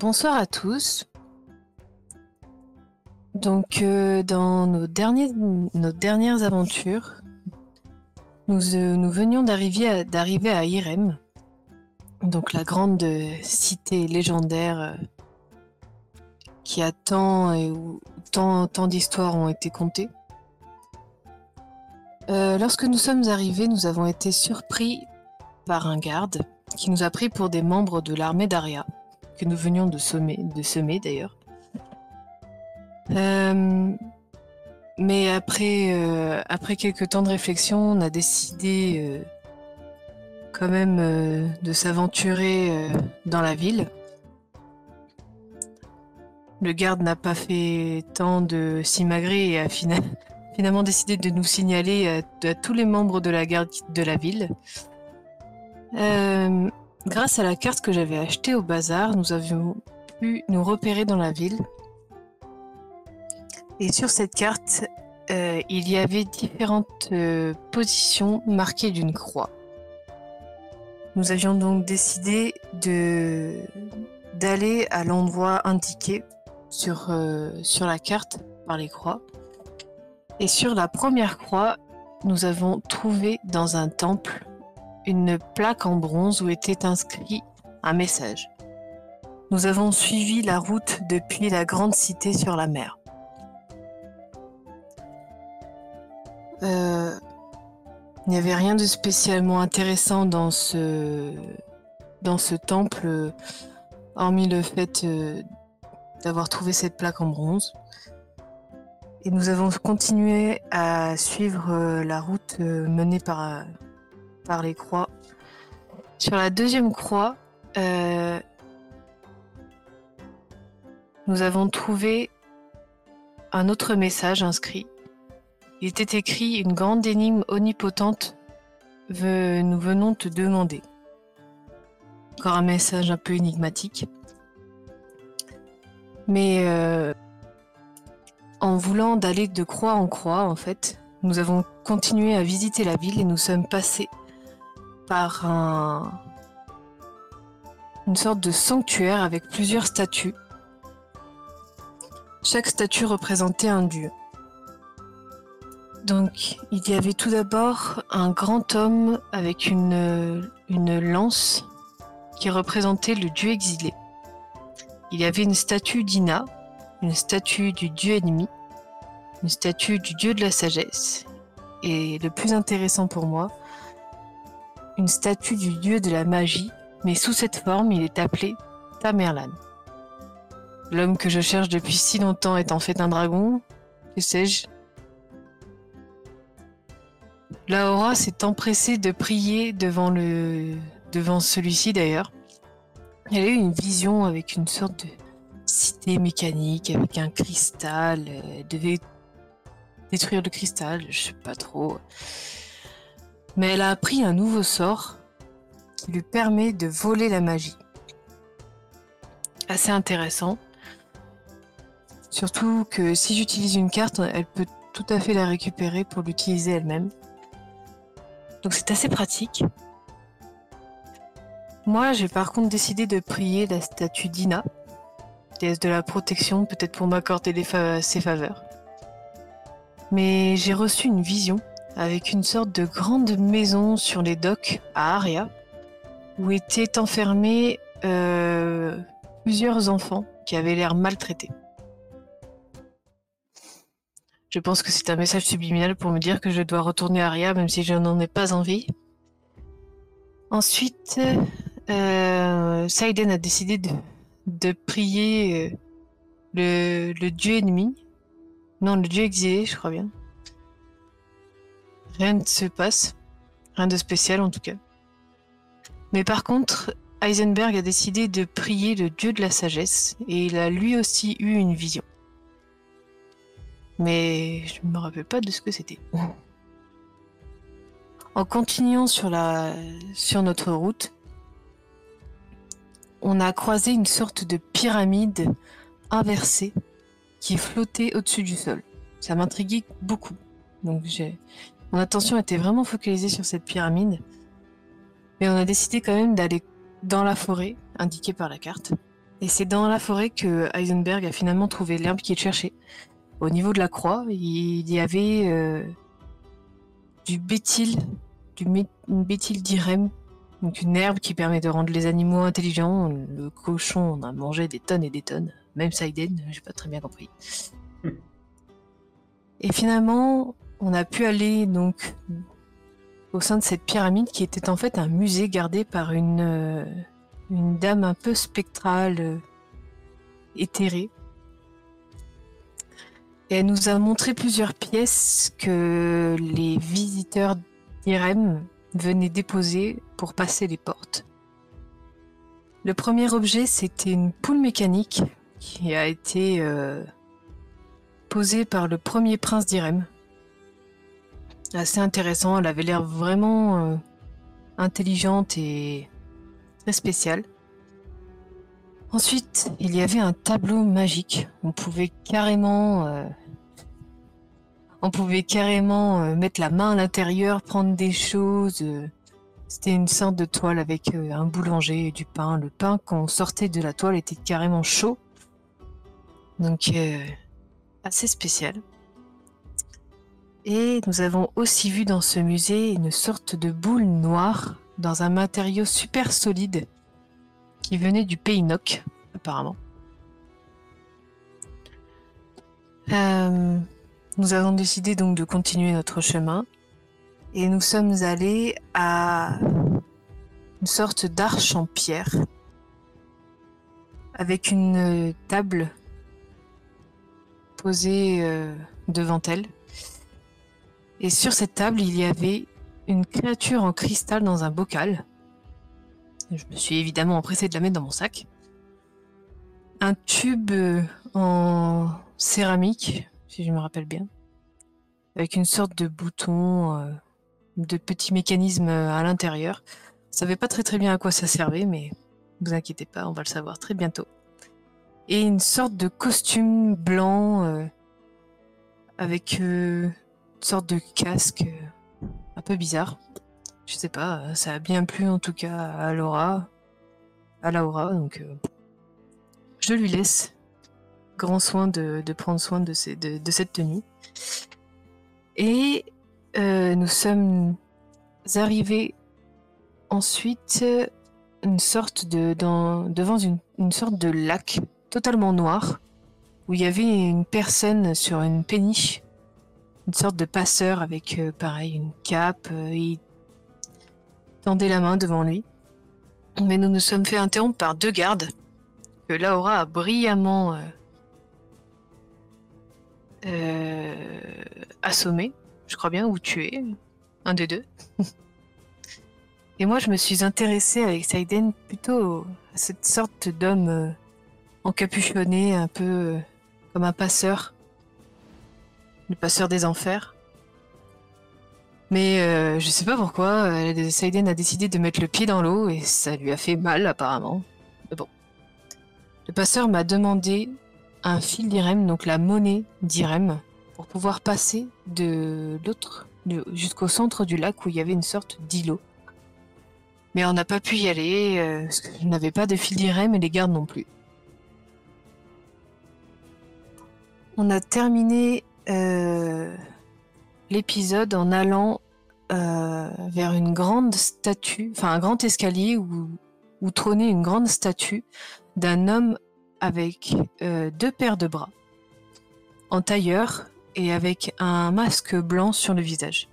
Bonsoir à tous. Donc, euh, dans nos, dernières aventures, nous, euh, venions d'arriver à, Irem, donc la grande cité légendaire euh, qui a tant et où tant, tant d'histoires ont été contées. Lorsque nous sommes arrivés, nous avons été surpris par un garde qui nous a pris pour des membres de l'armée d'Aria, que nous venions de semer, de semer d'ailleurs. Euh, mais après, euh, après quelques temps de réflexion, on a décidé euh, quand même de s'aventurer dans la ville. Le garde n'a pas fait tant de s'imagrer et a fina- finalement décidé de nous signaler à, tous les membres de la garde de la ville. Grâce à la carte que j'avais achetée au bazar, nous avions pu nous repérer dans la ville. Et sur cette carte, euh, il y avait différentes euh, positions marquées d'une croix. Nous avions donc décidé d'aller à l'endroit indiqué euh, sur la carte par les croix. Et sur la première croix, nous avons trouvé dans un temple une plaque en bronze où était inscrit un message. Nous avons suivi la route depuis la grande cité sur la mer. Euh, il n'y avait rien de spécialement intéressant dans ce, temple, hormis le fait euh, d'avoir trouvé cette plaque en bronze. Et nous avons continué à suivre euh, la route menée par, les croix. Sur la deuxième croix, euh, nous avons trouvé un autre message inscrit. Il était écrit une grande énigme omnipotente. nous venons te demander. Encore un message un peu énigmatique. Mais euh, en voulant d'aller de croix en croix, en fait, nous avons continué à visiter la ville et nous sommes passés par un- une sorte de sanctuaire avec plusieurs statues. Chaque statue représentait un dieu. Donc, il y avait tout d'abord un grand homme avec une lance qui représentait le dieu exilé. Il y avait une statue d'Ina, une statue du dieu ennemi, une statue du dieu de la sagesse, et le plus intéressant pour moi, une statue du dieu de la magie, mais sous cette forme, il est appelé Tamerlan. L'homme que je cherche depuis si longtemps est en fait un dragon, que sais-je? Laura s'est empressée de prier devant le devant celui-ci d'ailleurs. Elle a eu une vision avec une sorte de cité mécanique avec un cristal. Elle devait détruire le cristal, je sais pas trop. Mais elle a appris un nouveau sort qui lui permet de voler la magie. Assez intéressant. Surtout que si j'utilise une carte, elle peut tout à fait la récupérer pour l'utiliser elle-même. Donc c'est assez pratique. Moi, j'ai par contre décidé de prier la statue d'Ina, déesse de la protection, peut-être pour m'accorder ses faveurs. Mais j'ai reçu une vision avec une sorte de grande maison sur les docks à Aria, où étaient enfermés euh, plusieurs enfants qui avaient l'air maltraités. Je pense que c'est un message subliminal pour me dire que je dois retourner à Aria, même si je n'en ai pas envie. Ensuite, euh, Saiden a décidé de, prier euh, le dieu ennemi. Non, le dieu exilé, je crois bien. Rien ne se passe. Rien de spécial en tout cas. Mais par contre, Heisenberg a décidé de prier le dieu de la sagesse et il a lui aussi eu une vision. Mais je ne me rappelle pas de ce que c'était. En continuant sur, la, sur notre route, on a croisé une sorte de pyramide inversée qui flottait au-dessus du sol. Ça m'intriguait beaucoup. Donc j'ai... mon attention était vraiment focalisée sur cette pyramide. Mais on a décidé quand même d'aller dans la forêt indiquée par la carte. Et c'est dans la forêt que Heisenberg a finalement trouvé l'herbe qu'il cherchait. Au niveau de la croix, il y avait euh, du béthyle, du une béthyle d'irem, donc une herbe qui permet de rendre les animaux intelligents. Le cochon on a mangé des tonnes et des tonnes, même Saiden, j'ai pas très bien compris. Hmm. Et finalement, on a pu aller donc au sein de cette pyramide qui était en fait un musée gardé par une, euh, dame un peu spectrale, euh, éthérée. Et elle nous a montré plusieurs pièces que les visiteurs d'Irem venaient déposer pour passer les portes. Le premier objet, c'était une poule mécanique qui a été euh, posée par le premier prince d'Irem. Assez intéressant, elle avait l'air vraiment euh, intelligente et très spéciale. Ensuite, il y avait un tableau magique. On pouvait carrément, euh, on pouvait carrément euh, mettre la main à l'intérieur, prendre des choses. C'était une sorte de toile avec un boulanger et du pain. Le pain, quand on sortait de la toile, était carrément chaud. Donc, assez spécial. Et nous avons aussi vu dans ce musée une sorte de boule noire dans un matériau super solide qui venait du pays Noc, apparemment. Euh, nous avons décidé donc de continuer notre chemin et nous sommes allés à une sorte d'arche en pierre avec une table posée euh, devant elle. Et sur cette table, il y avait une créature en cristal dans un bocal je me suis évidemment empressée de la mettre dans mon sac. Un tube euh, en céramique, si je me rappelle bien, avec une sorte de bouton, euh, de petits mécanismes à l'intérieur. Je savais pas très très bien à quoi ça servait, mais ne vous inquiétez pas, on va le savoir très bientôt. Et une sorte de costume blanc euh, avec sorte de casque un peu bizarre. Je sais pas, ça a bien plu en tout cas à Laura, à Laura, donc euh, je lui laisse grand soin de, prendre soin de, cette tenue. Et euh, nous sommes arrivés ensuite une sorte de, devant une, sorte de lac totalement noir où il y avait une personne sur une péniche, une sorte de passeur avec euh, pareil une cape. et tendait la main devant lui. Mais nous nous sommes fait interrompre par deux gardes que Laura a brillamment euh, euh, assommé, je crois bien, ou tué, un des deux. Et moi, je me suis intéressée avec Saiden plutôt à cette sorte d'homme euh, encapuchonné, un peu comme un passeur, le passeur des enfers. Mais euh, je sais pas pourquoi, euh, Saiden a décidé de mettre le pied dans l'eau et ça lui a fait mal apparemment. Mais bon. Le passeur m'a demandé un fil d'Irem, donc la monnaie d'Irem, pour pouvoir passer de l'autre jusqu'au centre du lac où il y avait une sorte d'îlot. Mais on n'a pas pu y aller, euh, parce que je n'avais pas de fil d'Irem et les gardes non plus. On a terminé euh, l'épisode en allant euh, vers une grande statue, enfin un grand escalier où, trônait une grande statue d'un homme avec euh, deux paires de bras, en tailleur et avec un masque blanc sur le visage.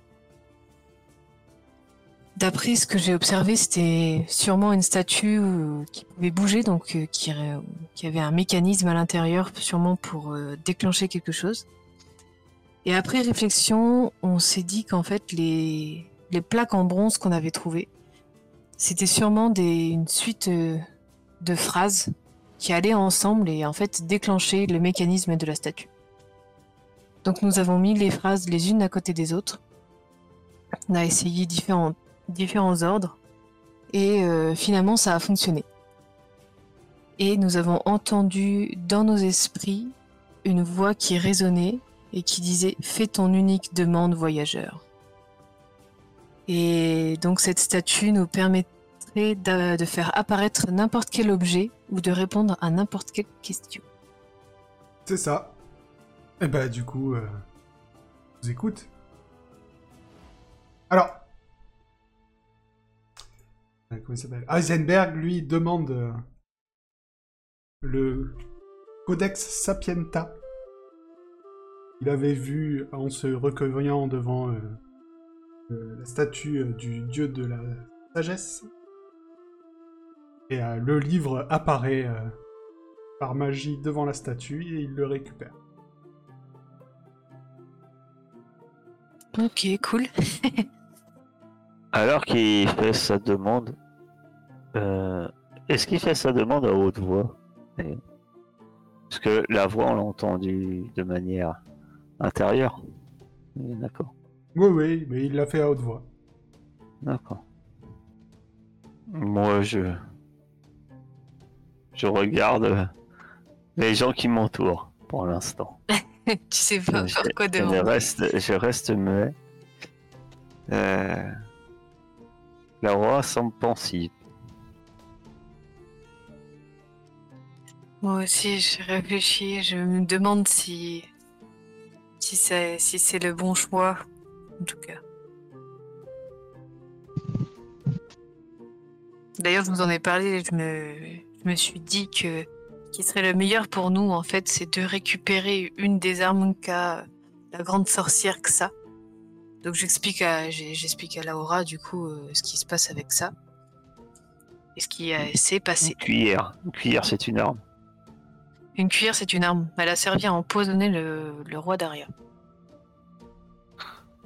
D'après ce que j'ai observé, c'était sûrement une statue qui pouvait bouger, donc qui, avait un mécanisme à l'intérieur, sûrement pour déclencher quelque chose. Et après réflexion, on s'est dit qu'en fait, les, plaques en bronze qu'on avait trouvées, c'était sûrement une suite euh, de phrases qui allaient ensemble et en fait déclencher le mécanisme de la statue. Donc nous avons mis les phrases les unes à côté des autres. On a essayé différents, différents ordres et euh, finalement ça a fonctionné. Et nous avons entendu dans nos esprits une voix qui résonnait et qui disait Fais ton unique demande, voyageur. Et donc cette statue nous permettrait de, faire apparaître n'importe quel objet ou de répondre à n'importe quelle question. C'est ça. Et bah du coup, euh, je vous écoute. Alors, euh, Heisenberg, lui, demande euh, le Codex Sapienta. Il avait vu en se recueillant devant euh, euh, la statue euh, du dieu de la sagesse. Et euh, le livre apparaît euh, par magie devant la statue et il le récupère. Ok, cool. Alors qu'il fait sa demande, euh, est-ce qu'il fait sa demande à haute voix? Parce que la voix, on l'a entendue de manière intérieure. Oui, D'accord, Oui, oui, mais il l'a fait à haute voix. d'accord. Moi, je. Je regarde les gens qui m'entourent pour l'instant. tu sais pas je, quoi je demander. reste, je reste muet. Euh, La roi semble pensive. Moi aussi, je réfléchis, je me demande si si c'est le bon choix, en tout cas. D'ailleurs, je vous en ai parlé, je me, suis dit que ce qui serait le meilleur pour nous, en fait, c'est de récupérer une des armes qu'a la grande sorcière Xa. Donc j'explique à j'explique à Laura du coup euh, ce qui se passe avec ça et ce qui s'est passé. Une cuillère. Une cuillère, c'est une arme. Une cuillère, c'est une arme. Elle a servi à empoisonner le, le roi d'Aria.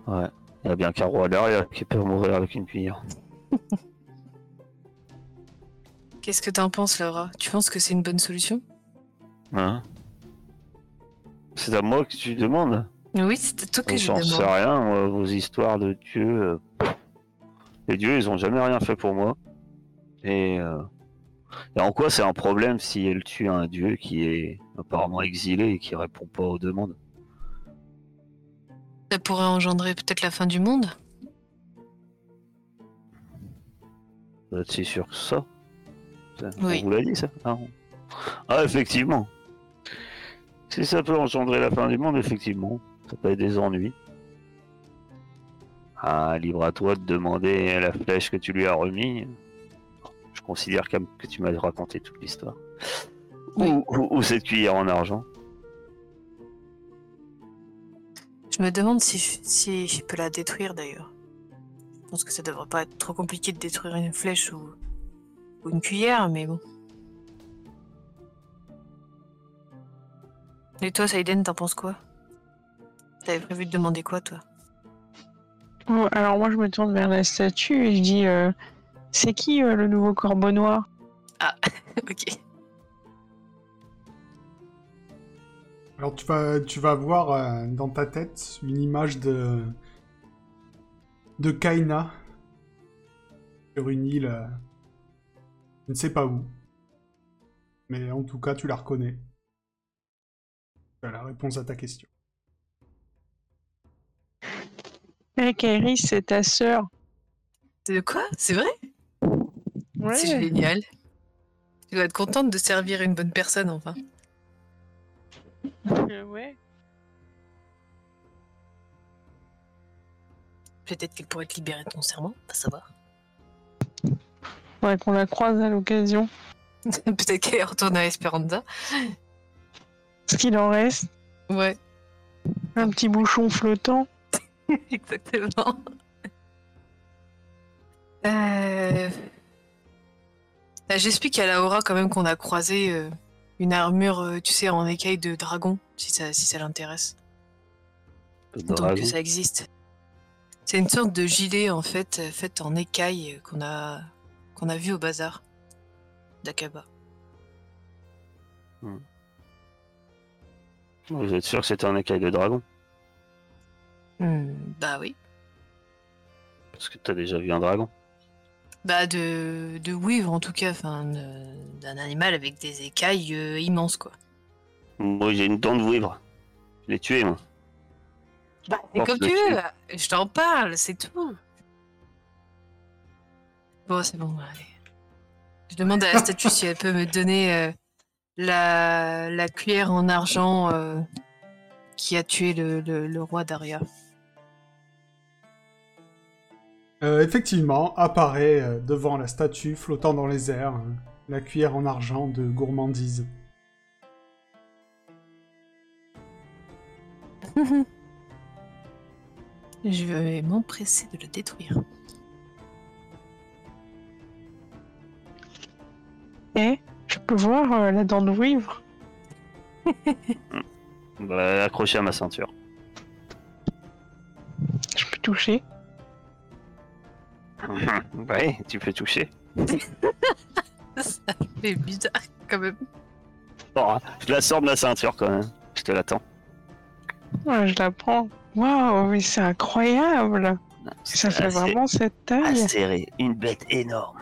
Ouais. Il n'y a bien qu'un roi derrière qui peut mourir avec une cuillère. Qu'est-ce que t'en penses, Laura? Tu penses que c'est une bonne solution? Hein? C'est à moi que tu demandes? Oui, c'est à toi que je J'en sais demande. rien, moi, vos histoires de dieux. euh. Les dieux, ils ont jamais rien fait pour moi. Et, euh, et en quoi c'est un problème si elle tue un dieu qui est apparemment exilé et qui répond pas aux demandes? Ça pourrait engendrer peut-être la fin du monde? Vous êtes si sûr que ça? Oui. On vous l'a dit ça ah, on- ah, effectivement. Si ça peut engendrer la fin du monde, effectivement. Ça peut être des ennuis. Ah, libre à toi de demander la flèche que tu lui as remis. Je considère quand même que tu m'as raconté toute l'histoire. Oui. Ou, ou- ou cette cuillère en argent? Je me demande si je, si je peux la détruire d'ailleurs. Je pense que ça devrait pas être trop compliqué de détruire une flèche ou, ou une cuillère, mais bon. Et toi, Saiden, t'en penses quoi? T'avais prévu de demander quoi, toi? Alors moi je me tourne vers la statue et je dis euh, c'est qui euh, le nouveau corbeau noir Ok. Alors tu vas, tu vas voir euh, dans ta tête une image de de Kaina sur une île, euh, je ne sais pas où, mais en tout cas tu la reconnais. Tu as la réponse à ta question. Eh Kairi, c'est ta sœur. De quoi? C'est vrai? Ouais. C'est génial. Tu dois être contente de servir une bonne personne, enfin. Euh, ouais. Peut-être qu'elle pourrait te libérer de ton serment, pas savoir. Faudrait qu'on la croise à l'occasion. Peut-être qu'elle retourne à Esperanza. Ce qu'il en reste, Ouais, un petit bouchon flottant. exactement. Euh... bah, J'explique à Laura quand même qu'on a croisé euh, une armure, euh, tu sais, en écaille de dragon, si ça, si ça l'intéresse. Donc que ça existe. C'est une sorte de gilet en fait, euh, faite en écaille qu'on a qu'on a vu au bazar d'Akaba. Vous êtes sûr que c'était un écaille de dragon? Hmm, bah oui. Parce que t'as déjà vu un dragon. Bah de, de weave en tout cas, enfin d'un animal avec des écailles euh, immenses quoi. Moi j'ai une dent de vouivre. Je l'ai tué moi. Bah c'est comme tu veux, je t'en parle, c'est tout. Bon c'est bon, allez. Je demande à la statue si elle peut me donner euh, la, la cuillère en argent euh, qui a tué le, le- le roi Daria. Euh, effectivement, apparaît euh, devant la statue, flottant dans les airs, euh, la cuillère en argent de gourmandise. Je vais m'empresser de le détruire. Et je peux voir euh, la dent de vivre Bah, accroché à ma ceinture. Je peux toucher ouais, tu peux toucher. Ça fait bizarre quand même. Bon, je la sors de la ceinture quand même. Je te l'attends. Ouais, Je la prends. Waouh, mais c'est incroyable Ça fait Assez- vraiment cette taille acéré. Une bête énorme.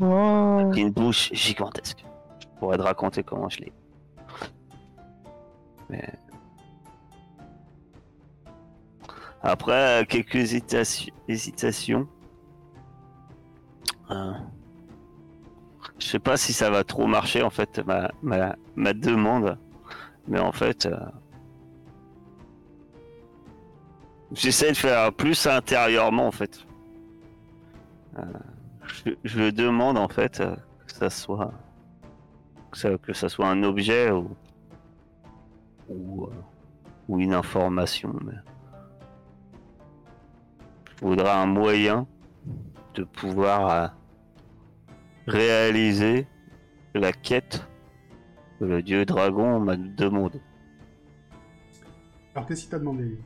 Wow. Une bouche gigantesque. Je pourrais te raconter comment je l'ai. Mais... Après quelques hésitations, hésitations euh, je sais pas si ça va trop marcher en fait ma, ma, ma demande, mais en fait euh, j'essaie de faire plus intérieurement en fait. Euh, je, demande en fait euh, que ça soit que ça, soit un objet ou ou, euh, ou une information. Je voudrais un moyen de pouvoir euh, réaliser la quête que le dieu dragon m'a demandé. Alors qu'est-ce qu'il t'a demandé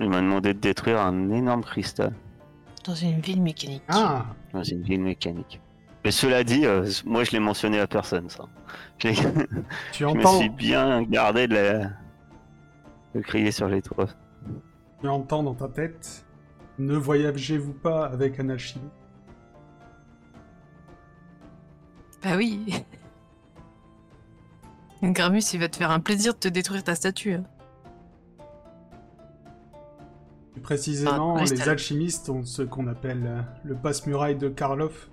Il m'a demandé de détruire un énorme cristal Dans une ville mécanique. Ah dans une ville mécanique. Mais cela dit, euh, moi je l'ai mentionné à personne ça. Tu Je me entends, suis bien gardé de, la... de crier sur les toits. tu entends dans ta tête Ne voyagez-vous pas avec un alchimiste Bah oui. Gramus, il va te faire un plaisir de te détruire ta statue. hein. Plus précisément, Ah, les alchimistes ont ce qu'on appelle euh, le passe-muraille de Karloff.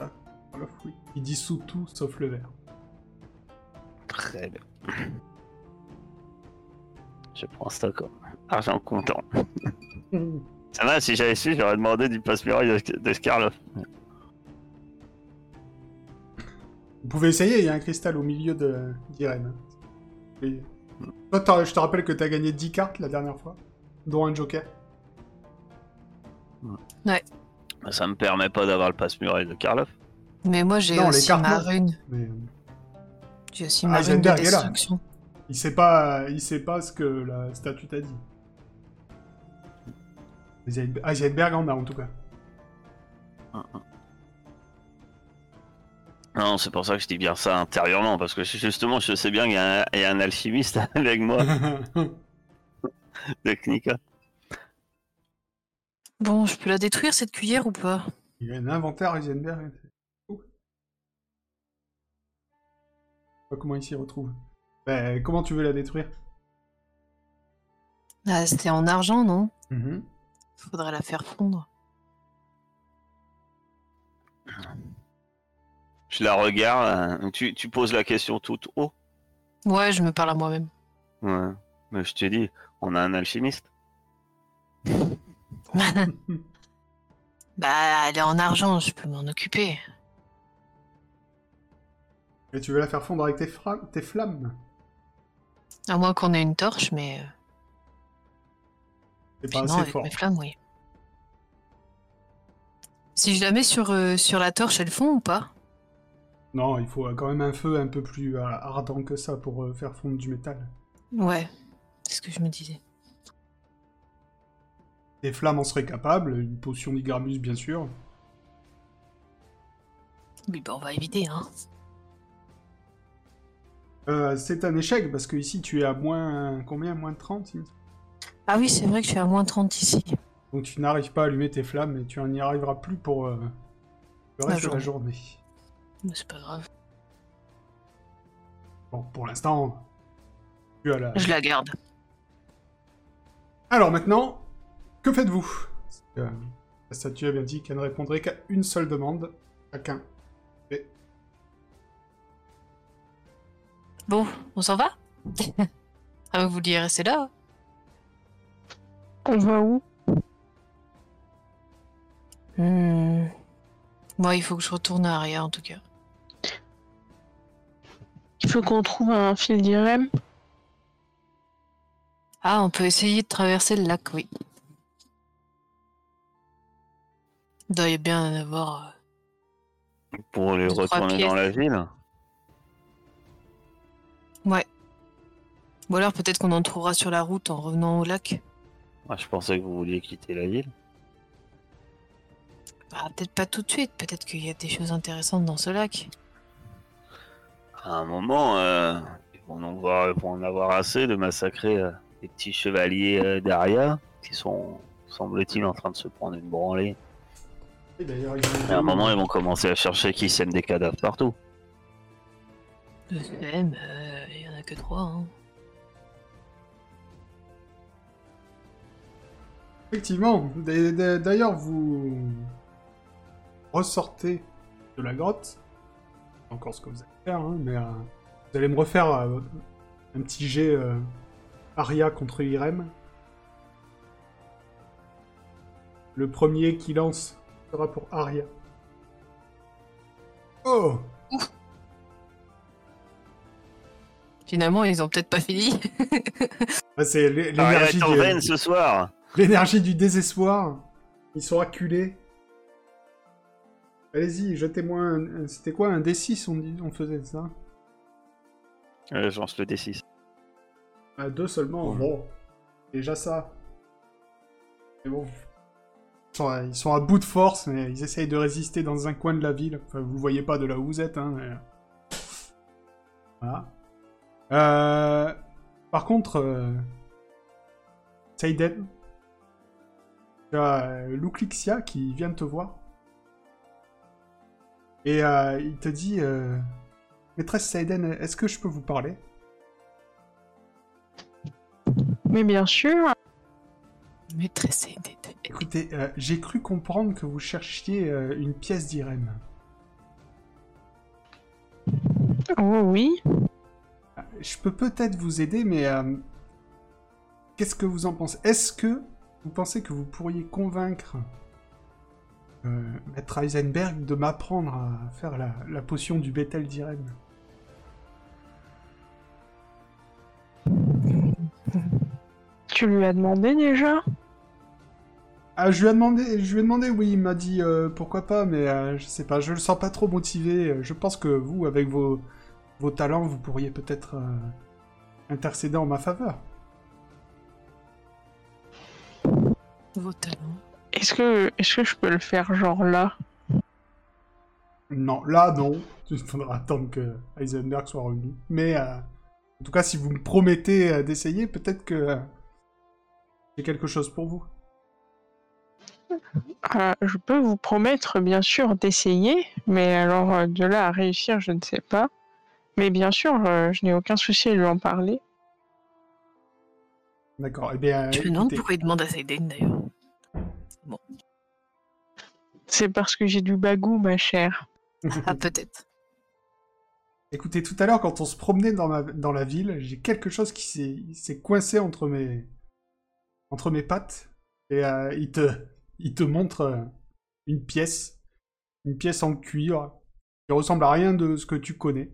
Ah, Karloff, oui. Il dissout tout sauf le verre. Très bien. Je prends ça comme argent comptant. Ça va, si j'avais su, j'aurais demandé du passe-muraille de, de Skarloff. Vous pouvez essayer, il y a un cristal au milieu de d'Irène. Et- Toi, je te rappelle que t'as gagné 10 cartes la dernière fois, dont un joker. Ça me permet pas d'avoir le passe-muraille de Karloff. Mais moi, j'ai aussi cartes, ma rune. Mais euh, J'ai aussi Ah, ma rune de est là. Il sait pas, il sait pas ce que la statue t'a dit. Heisenberg- Heisenberg en a en tout cas. Non, c'est pour ça que je dis bien ça intérieurement, parce que justement, je sais bien qu'il y, a un- il y a un alchimiste avec moi, de Knika. Bon, je peux la détruire cette cuillère ou pas? Il y a un inventaire Heisenberg. Oh. Je sais pas comment il s'y retrouve. Ben, comment tu veux la détruire? Ah, c'était en argent, non? Mhm. Faudrait la faire fondre. Je la regarde, euh, tu, tu poses la question tout haut. Ouais, je me parle à moi-même. Ouais. Mais je te dis, on a un alchimiste. bah, elle est en argent, je peux m'en occuper. Et tu veux la faire fondre avec tes flammes? À moins qu'on ait une torche, mais euh, C'est pas sinon, assez avec fort. mes flammes, oui. Si je la mets sur, euh, sur la torche, elle fond ou pas? Non, il faut euh, quand même un feu un peu plus euh, ardent que ça pour euh, faire fondre du métal. Ouais, c'est ce que je me disais. Des flammes en seraient capables, une potion d'Igramus bien sûr. Oui, bah on va éviter, hein. Euh, c'est un échec parce que ici tu es à moins combien? Moins 30 me semble. Ah oui, c'est vrai que je suis à moins 30 ici. Donc tu n'arrives pas à allumer tes flammes et tu n'y arriveras plus pour euh, le La reste de la journée. Mais c'est pas grave. Bon, pour l'instant, tu as la... Je la garde. Alors maintenant, que faites-vous? Euh, La statue a bien dit qu'elle ne répondrait qu'à une seule demande. Chacun. Bon, on s'en va Ah, vous vouliez rester là On va où? Hmm. Moi, il faut que je retourne à Aria, en tout cas. Il faut qu'on trouve un fil d'Irem. Ah, on peut essayer de traverser le lac, oui. Il doit y bien en avoir... euh, Pour les retourner dans la ville. Ouais. Ou alors peut-être qu'on en trouvera sur la route en revenant au lac. Moi, je pensais que vous vouliez quitter la ville. Bah, peut-être pas tout de suite, peut-être qu'il y a des choses intéressantes dans ce lac. À un moment, euh, ils, vont en voir, ils vont en avoir assez de massacrer euh, les petits chevaliers euh, d'Aria qui sont, semble-t-il, en train de se prendre une branlée. Et d'ailleurs, ils ont- Et à un moment, ils vont commencer à chercher qui sème des cadavres partout. Euh, il y en a que trois. Hein. Effectivement. D'ailleurs, vous ressortez de la grotte. C'est Encore ce que vous allez faire, hein, mais euh, vous allez me refaire euh, un petit jet euh, Aria contre Irem. Le premier qui lance sera pour Aria. Oh Finalement, ils ont peut-être pas fini. Ah, C'est Aria l'énergie en veine ce soir L'énergie du désespoir. Ils sont acculés. Allez-y, jetez-moi un... C'était quoi Un D6 on, dit... on faisait ça? Euh, Je lance le D6. Ah, deux seulement, Ouais. bon. Déjà ça. Mais bon. Ils sont, à... ils sont à bout de force, mais ils essayent de résister dans un coin de la ville. Enfin, vous le voyez pas de là où vous êtes, hein. mais- Voilà. Euh... Par contre, euh... Seiden, tu as euh, Luclixia qui vient de te voir. Et euh, il te dit euh, Maîtresse Seiden, est-ce que je peux vous parler? Mais bien sûr. Maîtresse aidée. Écoutez, euh, j'ai cru comprendre que vous cherchiez euh, une pièce d'Irem. Oh oui. Je peux peut-être vous aider, mais euh, qu'est-ce que vous en pensez? Est-ce que vous pensez que vous pourriez convaincre euh, Maître Heisenberg de m'apprendre à faire la, la potion du Bethel d'Irem Tu lui as demandé déjà? Ah, je lui ai demandé, je lui ai demandé, oui, il m'a dit euh, pourquoi pas, mais euh, je sais pas, je le sens pas trop motivé. Je pense que vous, avec vos, vos talents, vous pourriez peut-être euh, intercéder en ma faveur. Vos talents. Est-ce que, est-ce que je peux le faire genre là? Non, là, non. Il faudra attendre que Heisenberg soit revenu. Mais, euh, en tout cas, si vous me promettez euh, d'essayer, peut-être que euh, j'ai quelque chose pour vous. Euh, Je peux vous promettre bien sûr d'essayer, mais alors euh, de là à réussir, je ne sais pas. Mais bien sûr, euh, je n'ai aucun souci à lui en parler. D'accord, eh bien, Je me demande écoutez, pourquoi il demande à Seiden d'ailleurs. C'est parce que j'ai du bagou, ma chère. Ah, peut-être. écoutez, tout à l'heure, quand on se promenait dans, ma, dans la ville, j'ai quelque chose qui s'est coincé entre mes, entre mes pattes. Et euh, il, te, il te montre euh, une pièce, une pièce en cuivre, qui ressemble à rien de ce que tu connais.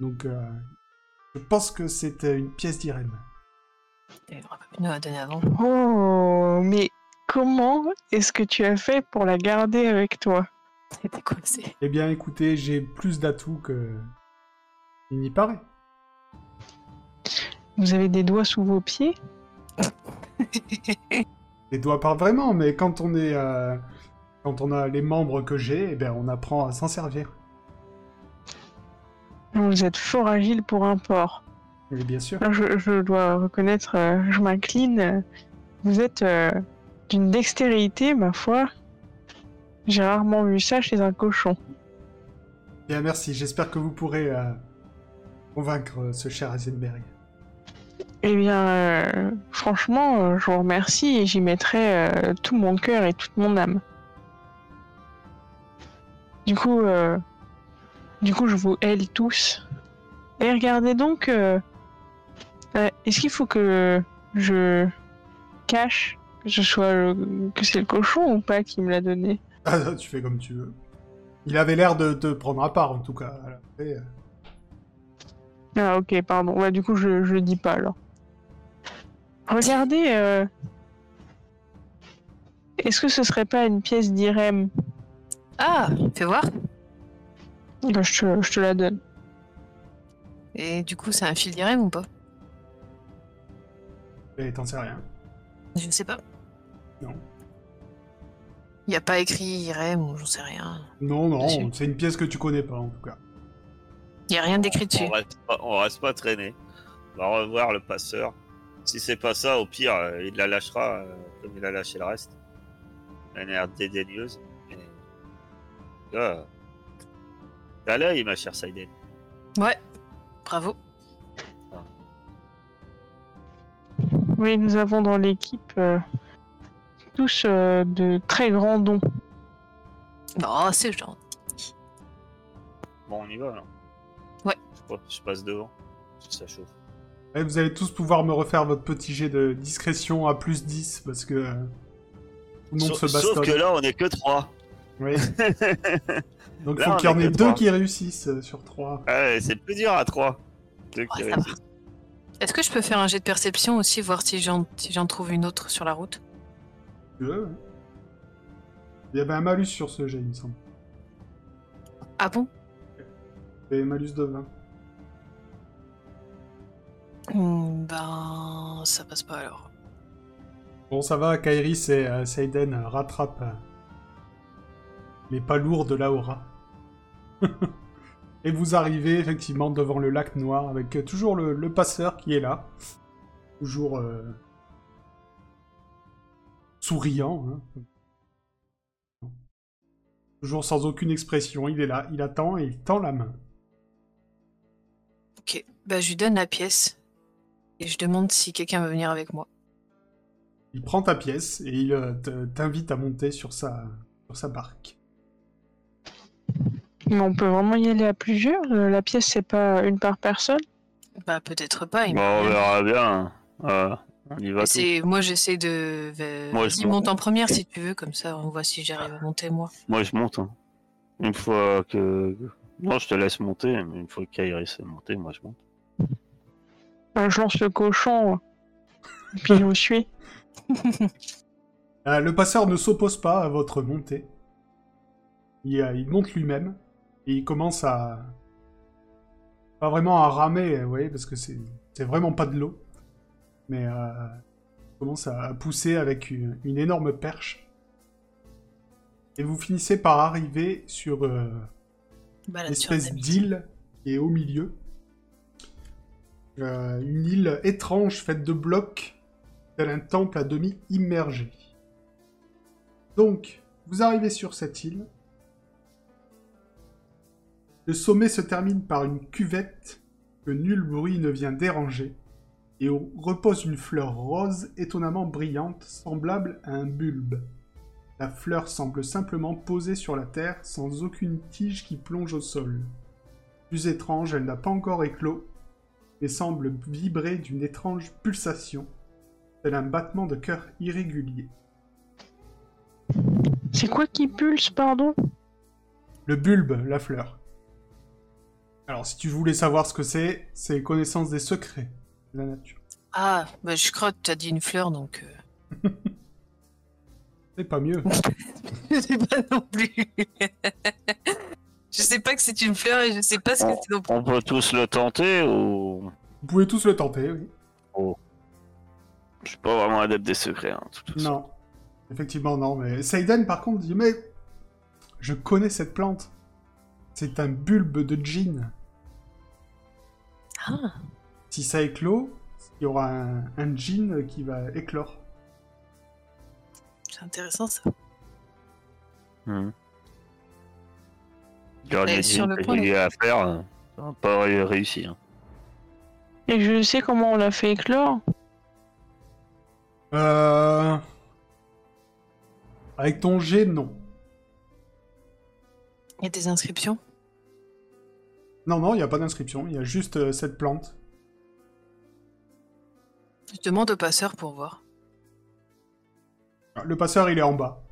Donc, euh, je pense que c'est euh, une pièce d'Irène. Il aurait pas pu nous la donner avant. Oh, mais comment est-ce que tu as fait pour la garder avec toi? C'était coincé. Eh bien, écoutez, j'ai plus d'atouts que. Il n'y paraît. Vous avez des doigts sous vos pieds? Les doigts pas vraiment, mais quand on est. euh, Quand on a les membres que j'ai, eh bien, on apprend à s'en servir. Vous êtes fort agile pour un porc. Oui, bien sûr. Alors, je, je dois reconnaître, euh, je m'incline. euh, Vous êtes euh, d'une dextérité, ma foi. J'ai rarement vu ça chez un cochon. Bien, merci. J'espère que vous pourrez euh, convaincre ce cher Heisenberg. Eh bien, franchement, je vous remercie et j'y mettrai tout mon cœur et toute mon âme. Du coup, du coup, je vous haïs tous. Et regardez donc, euh, euh, est-ce qu'il faut que je cache que ce soit le- que c'est le cochon ou pas qui me l'a donné Ah, tu fais comme tu veux. Il avait l'air de te prendre à part, en tout cas. Euh, Ah ok, pardon. Ouais, du coup, je, je le dis pas alors. Regardez, euh, est-ce que ce serait pas une pièce d'Irem? Ah, fais voir. Bah, je, te, je te la donne. Et du coup, c'est un fil d'Irem ou pas? Et t'en sais rien. Je sais pas. Non. Il n'y a pas écrit Irem ou j'en sais rien. Non, non, c'est une pièce que tu connais pas, en tout cas. Il n'y a rien d'écrit dessus. On reste pas, on reste pas traîné. On va revoir le passeur. Si c'est pas ça, au pire, euh, il la lâchera euh, comme il a lâché le reste. Elle a l'air dédaigneuse. Et... Là, t'as l'œil, ma chère Saiden. Ouais, bravo. Oui, nous avons dans l'équipe euh, tous euh, de très grands dons. Oh, c'est gentil. Bon, on y va, là. Ouais. Je, je passe devant. Ça chauffe. Et vous allez tous pouvoir me refaire votre petit jet de discrétion à plus 10, parce que... euh, tout le monde Sauf, se bastonne. sauf que là, on est que trois. Oui. Donc Là, faut qu'il y en ait deux qui réussissent euh, sur trois. Ouais, c'est plus dur à trois. Deux qui Ouais, ça va. réussissent. Est-ce que je peux faire un jet de perception aussi, voir si j'en si j'en trouve une autre sur la route? Tu veux, ouais. Il y avait un malus sur ce jet, il me semble. Ah bon? Il y avait un malus de 20. Hmm, Ben, ça passe pas alors. Bon, ça va, Kairis et euh, Seiden euh, rattrapent euh, les pas lourds de l'Aura. et vous arrivez effectivement devant le lac noir avec toujours le, le passeur qui est là. Toujours euh, souriant. hein. Toujours sans aucune expression. Il est là, il attend et il tend la main. Ok, bah je lui donne la pièce. Et je demande si quelqu'un veut venir avec moi. Il prend ta pièce et il euh, te- t'invite à monter sur sa, sur sa barque. Mais on peut vraiment y aller à plusieurs euh, La pièce, c'est pas une par personne Bah peut-être pas. il Bon, m'a on verra bien. Euh, on y va moi j'essaie de. Moi, je monte. monte en première si tu veux, comme ça on voit si j'arrive à monter moi. Moi, je monte. hein. Une fois que. Non, je te laisse monter, mais une fois qu'Iris est monté, moi je monte. Euh, Je lance le cochon, et puis je suis. Euh, le passeur ne s'oppose pas à votre montée. Il, euh, il monte lui-même et il commence à. Pas vraiment à ramer, vous voyez, parce que c'est c'est vraiment pas de l'eau. Mais euh, il commence à, pousser avec une, une énorme perche. Et vous finissez par arriver sur euh, Bah, une tu en espèce d'île qui est au milieu. Euh, une île étrange faite de blocs, tel un temple à demi immergé. Donc, vous arrivez sur cette île. Le sommet se termine par une cuvette que nul bruit ne vient déranger, et où repose une fleur rose étonnamment brillante, semblable à un bulbe. La fleur semble simplement posée sur la terre sans aucune tige qui plonge au sol. Plus étrange, elle n'a pas encore éclos, mais semble vibrer d'une étrange pulsation, tel un battement de cœur irrégulier. C'est quoi qui pulse, pardon? Le bulbe, la fleur. Alors, si tu voulais savoir ce que c'est, c'est connaissance des secrets de la nature. Ah, bah je crois que tu as dit une fleur donc. euh, C'est pas mieux. je sais pas non plus. je sais pas que c'est une fleur et je sais pas ce que c'est non plus. on peut tous le tenter ou? Vous pouvez tous le tenter, oui. Je suis pas vraiment adepte des secrets. Hein. Non. Effectivement, non. Mais Seiden, par contre, dit Mais je connais cette plante. C'est un bulbe de djinn. Ah, Si ça éclot, il y aura un, un djinn qui va éclore. c'est intéressant ça. Et les sur le point de- à faire, euh, ça va pas ré- réussi. hein. Et je sais comment on l'a fait éclore. Euh... Avec ton G, non. Il y a des inscriptions? Non, non, il n'y a pas d'inscription. Il y a juste euh, cette plante. Je demande au passeur pour voir. Le passeur, il est en bas.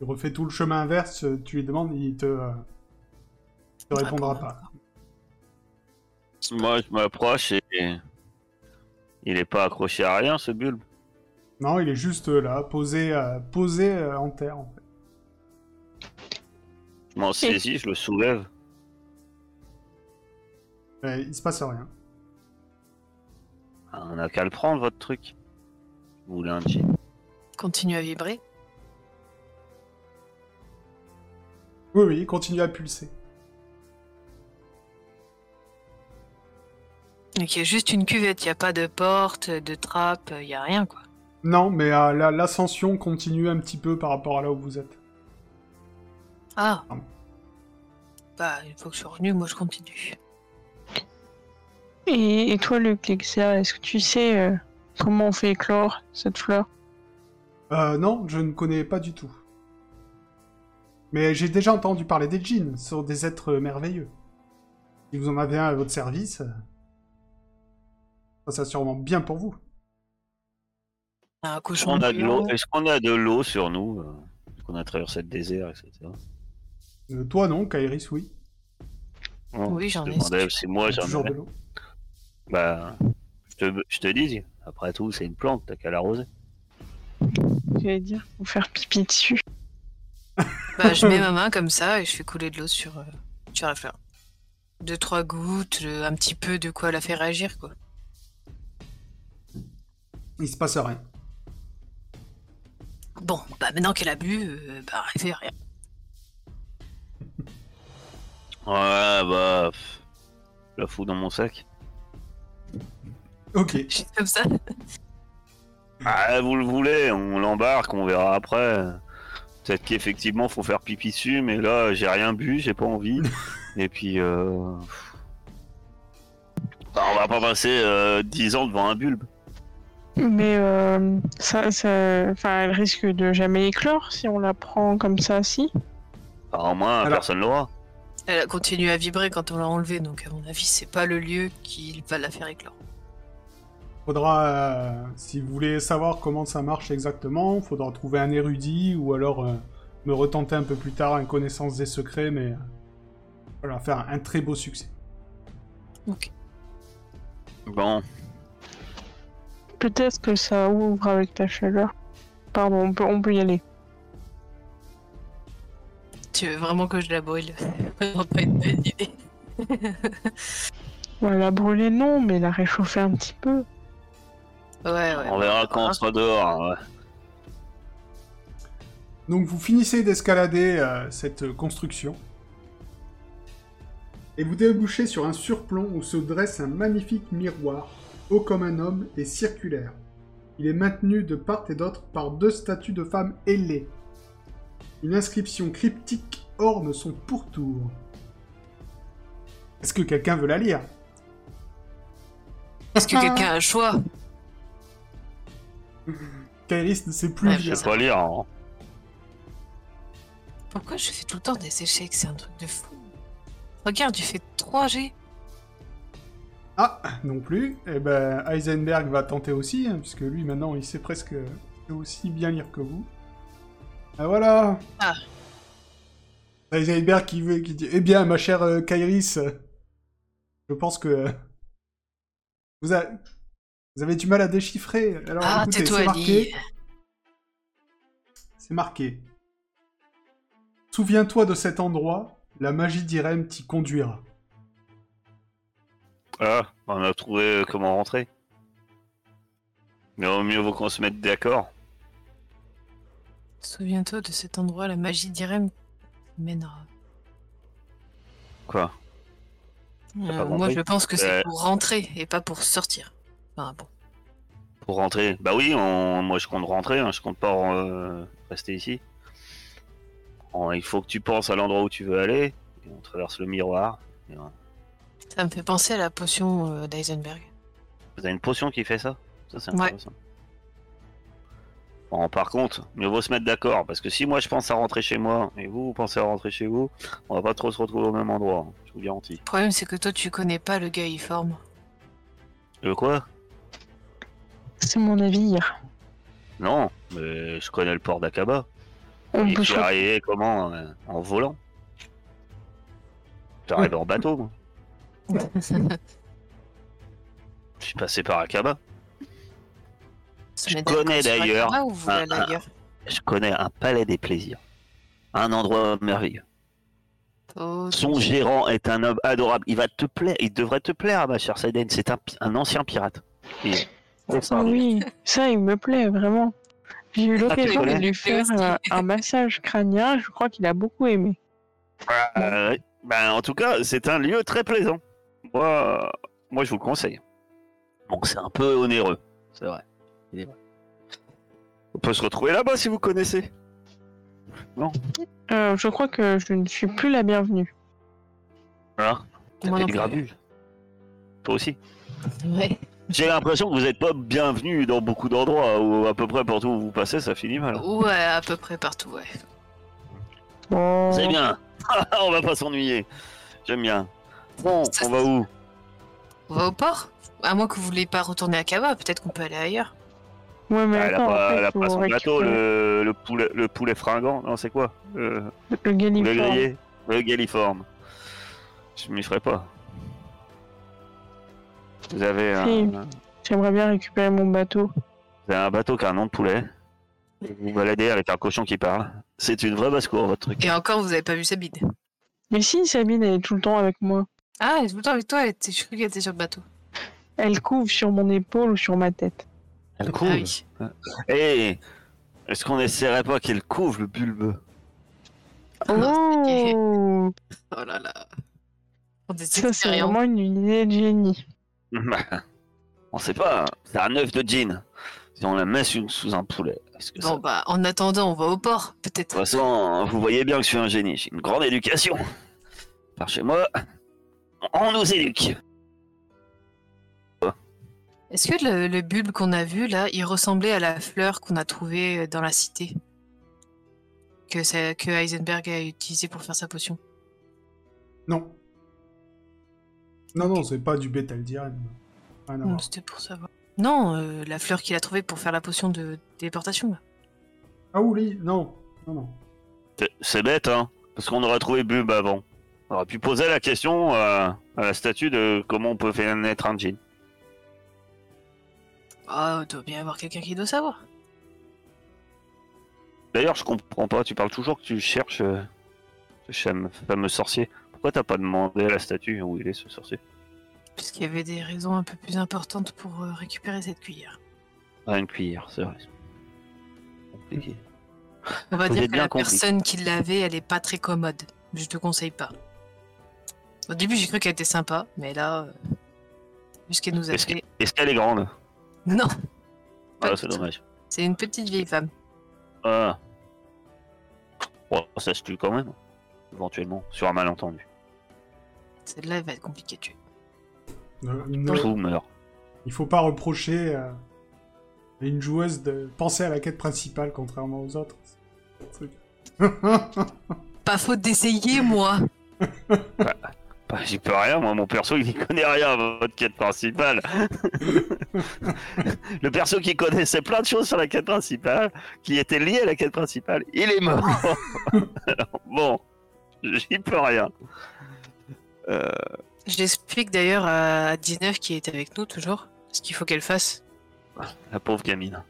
Il refait tout le chemin inverse. Tu lui demandes, il te, euh, te répondra pas. Moi, je m'approche et. Il est pas accroché à rien, ce bulbe. Non, il est juste euh, là, posé, euh, posé euh, en terre. En fait. Je m'en saisis, je le soulève. Mais il se passe rien. Ah, On a qu'à le prendre, votre truc. Vous voulez un jean Continue à vibrer. Oui, oui, il continue à pulser. Donc il y a juste une cuvette, il n'y a pas de porte, de trappe, il n'y a rien quoi. Non, mais euh, la- l'ascension continue un petit peu par rapport à là où vous êtes. Ah Pardon. Bah, une fois que je suis revenu, moi je continue. Et, et toi, le Clexia, est-ce que tu sais euh, comment on fait éclore cette fleur? Euh, non, je ne connais pas du tout. Mais j'ai déjà entendu parler des djinns, sont des êtres merveilleux. Si vous en avez un à votre service, euh, ça sera sûrement bien pour vous. Un cochon On a de l'eau. ambulant. Est-ce qu'on a de l'eau sur nous euh, Est-ce qu'on a traversé le désert, etc. Euh, toi non, Kairis, oui. Oui, j'en je ai, si moi j'en Toujours ai. de l'eau. Bah, je te, je te dis, après tout, c'est une plante, t'as qu'à l'arroser. J'allais dire, faut faire pipi dessus. Bah, je mets ma main comme ça et je fais couler de l'eau sur, euh, sur la fleur. Deux, trois gouttes, euh, un petit peu de quoi la faire réagir quoi. Il se passe rien. Bon, bah maintenant qu'elle a bu, euh, bah elle fait rien. Ouais, bah, pff, je la fous dans mon sac. Ok. Juste comme ça. Ah, vous le voulez, on l'embarque, on verra après. Peut-être qu'effectivement, faut faire pipi dessus, mais là, j'ai rien bu, j'ai pas envie. Et puis, euh... bah, on va pas passer euh, 10 ans devant un bulbe. Mais euh, ça, ça, enfin, elle risque de jamais éclore si on la prend comme ça, si? Enfin, au moins, Alors- personne l'aura. Elle a continué à vibrer quand on l'a enlevée, donc à mon avis, c'est pas le lieu qui va la faire éclore. Faudra, euh, si vous voulez savoir comment ça marche exactement, faudra trouver un érudit ou alors euh, me retenter un peu plus tard une connaissance des secrets, mais euh, voilà, faire un très beau succès. Ok. Bon, Peut-être que ça ouvre avec ta chaleur. Pardon, on peut, on peut y aller. Tu veux vraiment que je la brûle Vraiment pas une bonne idée. On va la brûler, non, mais la réchauffer un petit peu. Ouais, ouais. on verra quand on sera dehors. ouais. Donc vous finissez d'escalader euh, cette construction. Et vous débouchez sur un surplomb où se dresse un magnifique miroir, haut comme un homme et circulaire. Il est maintenu de part et d'autre par deux statues de femmes ailées. Une inscription cryptique orne son pourtour. Est-ce que quelqu'un veut la lire? Est-ce que quelqu'un a un choix? Kairis ne sait plus Ouais, Je lire. sais pas lire. hein. Pourquoi je fais tout le temps des échecs? C'est un truc de fou. Regarde, tu fais 3G. Ah, non plus. Eh ben, Heisenberg va tenter aussi, hein, puisque lui, maintenant, il sait presque aussi bien lire que vous. Ah, voilà Ah. Heisenberg qui, veut, qui dit Eh bien, ma chère euh, Kairis, euh, je pense que euh, vous, a- vous avez du mal à déchiffrer. Alors, Ah, écoutez, c'est marqué. C'est marqué. Souviens-toi de cet endroit, la magie d'Irem t'y conduira. Ah, on a trouvé euh, comment rentrer. Mais au mieux vaut qu'on se mette d'accord. Souviens-toi de cet endroit, la magie d'Irem mènera. Quoi? Euh, moi, je pense que c'est Euh. pour rentrer et pas pour sortir. Enfin, bon. Pour rentrer? Bah oui, on- moi je compte rentrer, hein, je compte pas euh, rester ici. Bon, il faut que tu penses à l'endroit où tu veux aller, et on traverse le miroir. et on- Ça me fait penser à la potion euh, d'Eisenberg. Vous avez une potion qui fait ça? Ça, c'est Ouais. intéressant. Bon, par contre, mieux vaut se mettre d'accord, parce que si moi je pense à rentrer chez moi, et vous, vous pensez à rentrer chez vous, on va pas trop se retrouver au même endroit, hein, je vous garantis. Le problème, c'est que toi, tu connais pas le gaïforme. Le quoi? C'est mon navire. Non, mais je connais le port d'Akaba. On peut je se suis arrivé comment euh, En volant. J'arrive en bateau, moi. Je suis passé par Akaba. Aller un- ailleurs Je connais un palais des plaisirs. Un endroit merveilleux. Oh, Son gérant est un homme adorable. Il va te plaire, il devrait te plaire, ma chère Saiden. C'est un, un ancien pirate. Et- Ah oui, ça, il me plaît vraiment. J'ai eu l'occasion de connais lui faire euh, un massage crânien. Je crois qu'il a beaucoup aimé. Euh, ouais. ben, en tout cas, c'est un lieu très plaisant. Moi, moi je vous le conseille. Bon, c'est un peu onéreux, c'est vrai. Il est vrai. On peut se retrouver là-bas si vous connaissez. Euh, je crois que je ne suis plus la bienvenue. Voilà. T'as Moi fait non du plus. grabuge. Toi aussi. Ouais. J'ai l'impression que vous n'êtes pas bienvenu dans beaucoup d'endroits où à peu près partout où vous passez, ça finit mal. Ouais, à peu près partout, ouais. Bon, C'est bien. on va pas s'ennuyer. J'aime bien. Bon, Ça, on va où? On va au port? À moins que vous voulez pas retourner à Kaba, peut-être qu'on peut aller ailleurs. Ouais, mais Ah, Elle a attends, elle a pas son bateau, le, le poulet, le poulet fringant. Non, c'est quoi? Le le Galliforme. grillé Le galliforme. Je m'y ferai pas. Vous avez un, Si. vous J'aimerais bien récupérer mon bateau. avez un bateau qui a un nom de poulet. Vous vous baladez avec un cochon qui parle. C'est une vraie basse-cour, votre truc. Et encore, vous avez pas vu Sabine. Mais si, Sabine, elle est tout le temps avec moi. Ah, elle est tout le temps avec toi, elle était... je croyais qu'elle était sur le bateau. Elle couvre sur mon épaule ou sur ma tête. Elle Ah couvre. oui. Eh, est-ce qu'on essaierait pas qu'elle couvre le bulbe? Oh Oh là là. Ça, c'est vraiment une idée de génie. On sait pas. C'est un œuf de jean. Si on la met sous, sous un poulet, est-ce que ça Bon, bah, en attendant, on va au port, De peut-être. toute façon, vous voyez bien que je suis un génie. J'ai une grande éducation. Par chez moi, on nous éduque. Est-ce que le, le bulbe qu'on a vu, là, il ressemblait à la fleur qu'on a trouvée euh, dans la cité? Que, ça- que Heisenberg a utilisé pour faire sa potion? Non. Non, non, c'est pas du bétal d'Irène. Rien à Non. C'était pour savoir. Non, euh, la fleur qu'il a trouvée pour faire la potion de déportation. là. Ah oui, non. Non, non. C'est- bête, hein Parce qu'on aurait trouvé Bulb avant. On aurait pu poser la question euh, à la statue de comment on peut faire naître un jean. Ah, doit bien y avoir quelqu'un qui doit savoir. D'ailleurs, je comprends pas. Tu parles toujours que tu cherches euh, ce cham- fameux sorcier. Pourquoi t'as pas demandé à la statue où il est ce sorcier? Puisqu'il y avait des raisons un peu plus importantes pour euh, récupérer cette cuillère. Ah, une cuillère, c'est vrai. Compliqué. On va Vous dire que la compris. personne qui l'avait, elle est pas très commode. Je te conseille pas. Au début, j'ai cru qu'elle était sympa, mais là, euh, vu ce qu'elle nous a Est-ce fait. Est-ce qu'elle est grande? Non, Ah, c'est dommage. c'est une petite vieille femme. Ah. Bon, ça se tue quand même. Éventuellement, sur un malentendu. Celle-là, elle va être compliquée à tuer. Ne- ne- Tout meurt. il faut pas reprocher euh, à une joueuse de penser à la quête principale, contrairement aux autres. Truc. Pas faute d'essayer, moi. Bah, j'y peux rien, moi mon perso il y connaît rien à votre quête principale. le perso qui connaissait plein de choses sur la quête principale, qui était lié à la quête principale, il est mort. Alors, bon, j'y peux rien. Euh, J'explique d'ailleurs à 19 qui est avec nous toujours ce qu'il faut qu'elle fasse. la pauvre gamine.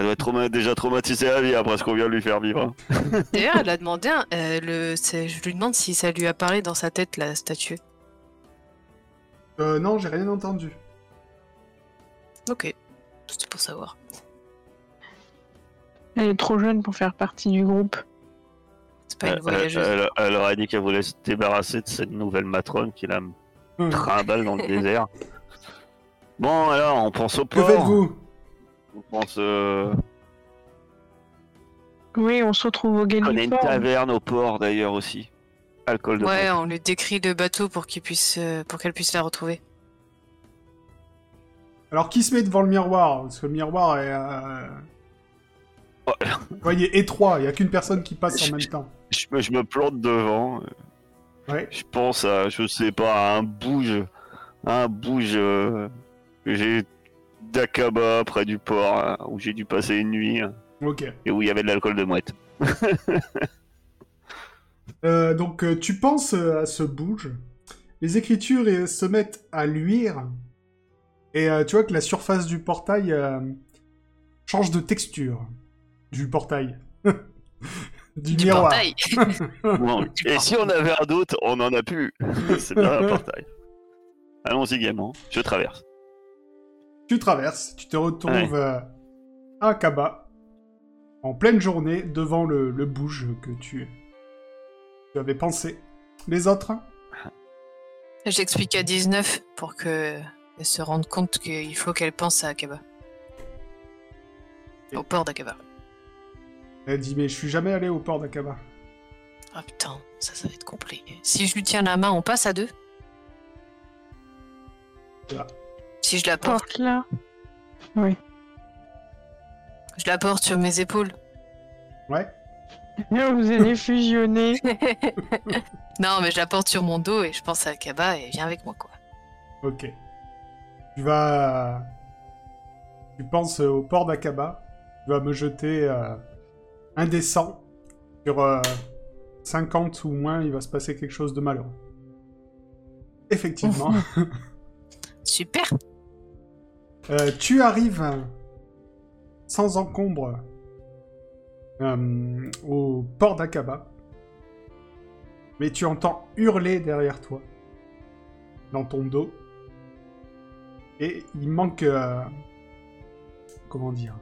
Elle doit être trauma- déjà traumatisée à vie après ce qu'on vient de lui faire vivre. D'ailleurs, elle a demandé, un- euh, le, je lui demande si ça lui a parlé dans sa tête la statue. Euh, non, j'ai rien entendu. Ok, c'est pour savoir. Elle est trop jeune pour faire partie du groupe. C'est pas une Elle, voyageuse. elle- elle aurait dit qu'elle voulait se débarrasser de cette nouvelle matrone qui la Hum. trimballe dans le désert. Bon alors, on pense au Que port. faites-vous? On pense... euh, Oui, on se retrouve au On a une taverne au port d'ailleurs aussi. alcool de Ouais, on lui décrit le bateau pour qu'il puisse, euh, pour qu'elle puisse la retrouver. Alors, qui se met devant le miroir? Parce que le miroir est... euh, Ouais. Vous voyez, étroit, il n'y a qu'une personne qui passe en même temps. Je, me, je me plante devant. Ouais. Je pense à, je sais pas, à un bouge, un bouge euh, j'ai d'Akaba près du port hein, où j'ai dû passer une nuit hein, Ok. et où il y avait de l'alcool de mouette. Euh, donc, euh, tu penses euh, à ce bouge. Les écritures euh, se mettent à luire. Et euh, tu vois que la surface du portail euh, change de texture. Du portail. du, Du miroir. portail. Bon, et si on avait un doute, on en a plus. C'est pas un portail. Allons-y gaiement. Je traverse. Tu traverses, tu te retrouves euh, à Kaba, en pleine journée, devant le, le bouge que tu, tu avais pensé. Les autres? J'explique à 19 pour que elle se rende compte qu'il faut qu'elle pense à Akaba. Au port d'Akaba. Elle dit, mais je suis jamais allé au port d'Akaba. Ah putain, ça, ça va être compliqué. Si je lui tiens la main, on passe à deux? Là. Si je la porte, Porte là. je la porte sur mes épaules. Ouais Vous allez fusionner. non, mais je la porte sur mon dos et je pense à Akaba et viens avec moi, quoi. Ok. Tu vas... Tu penses au port d'Akaba. Tu vas me jeter euh, un des 100. Sur euh, 50 ou moins, il va se passer quelque chose de malheureux. Effectivement. Super Euh, tu arrives sans encombre euh, au port d'Akaba. Mais tu entends hurler derrière toi, dans ton dos. Et il manque... euh, comment dire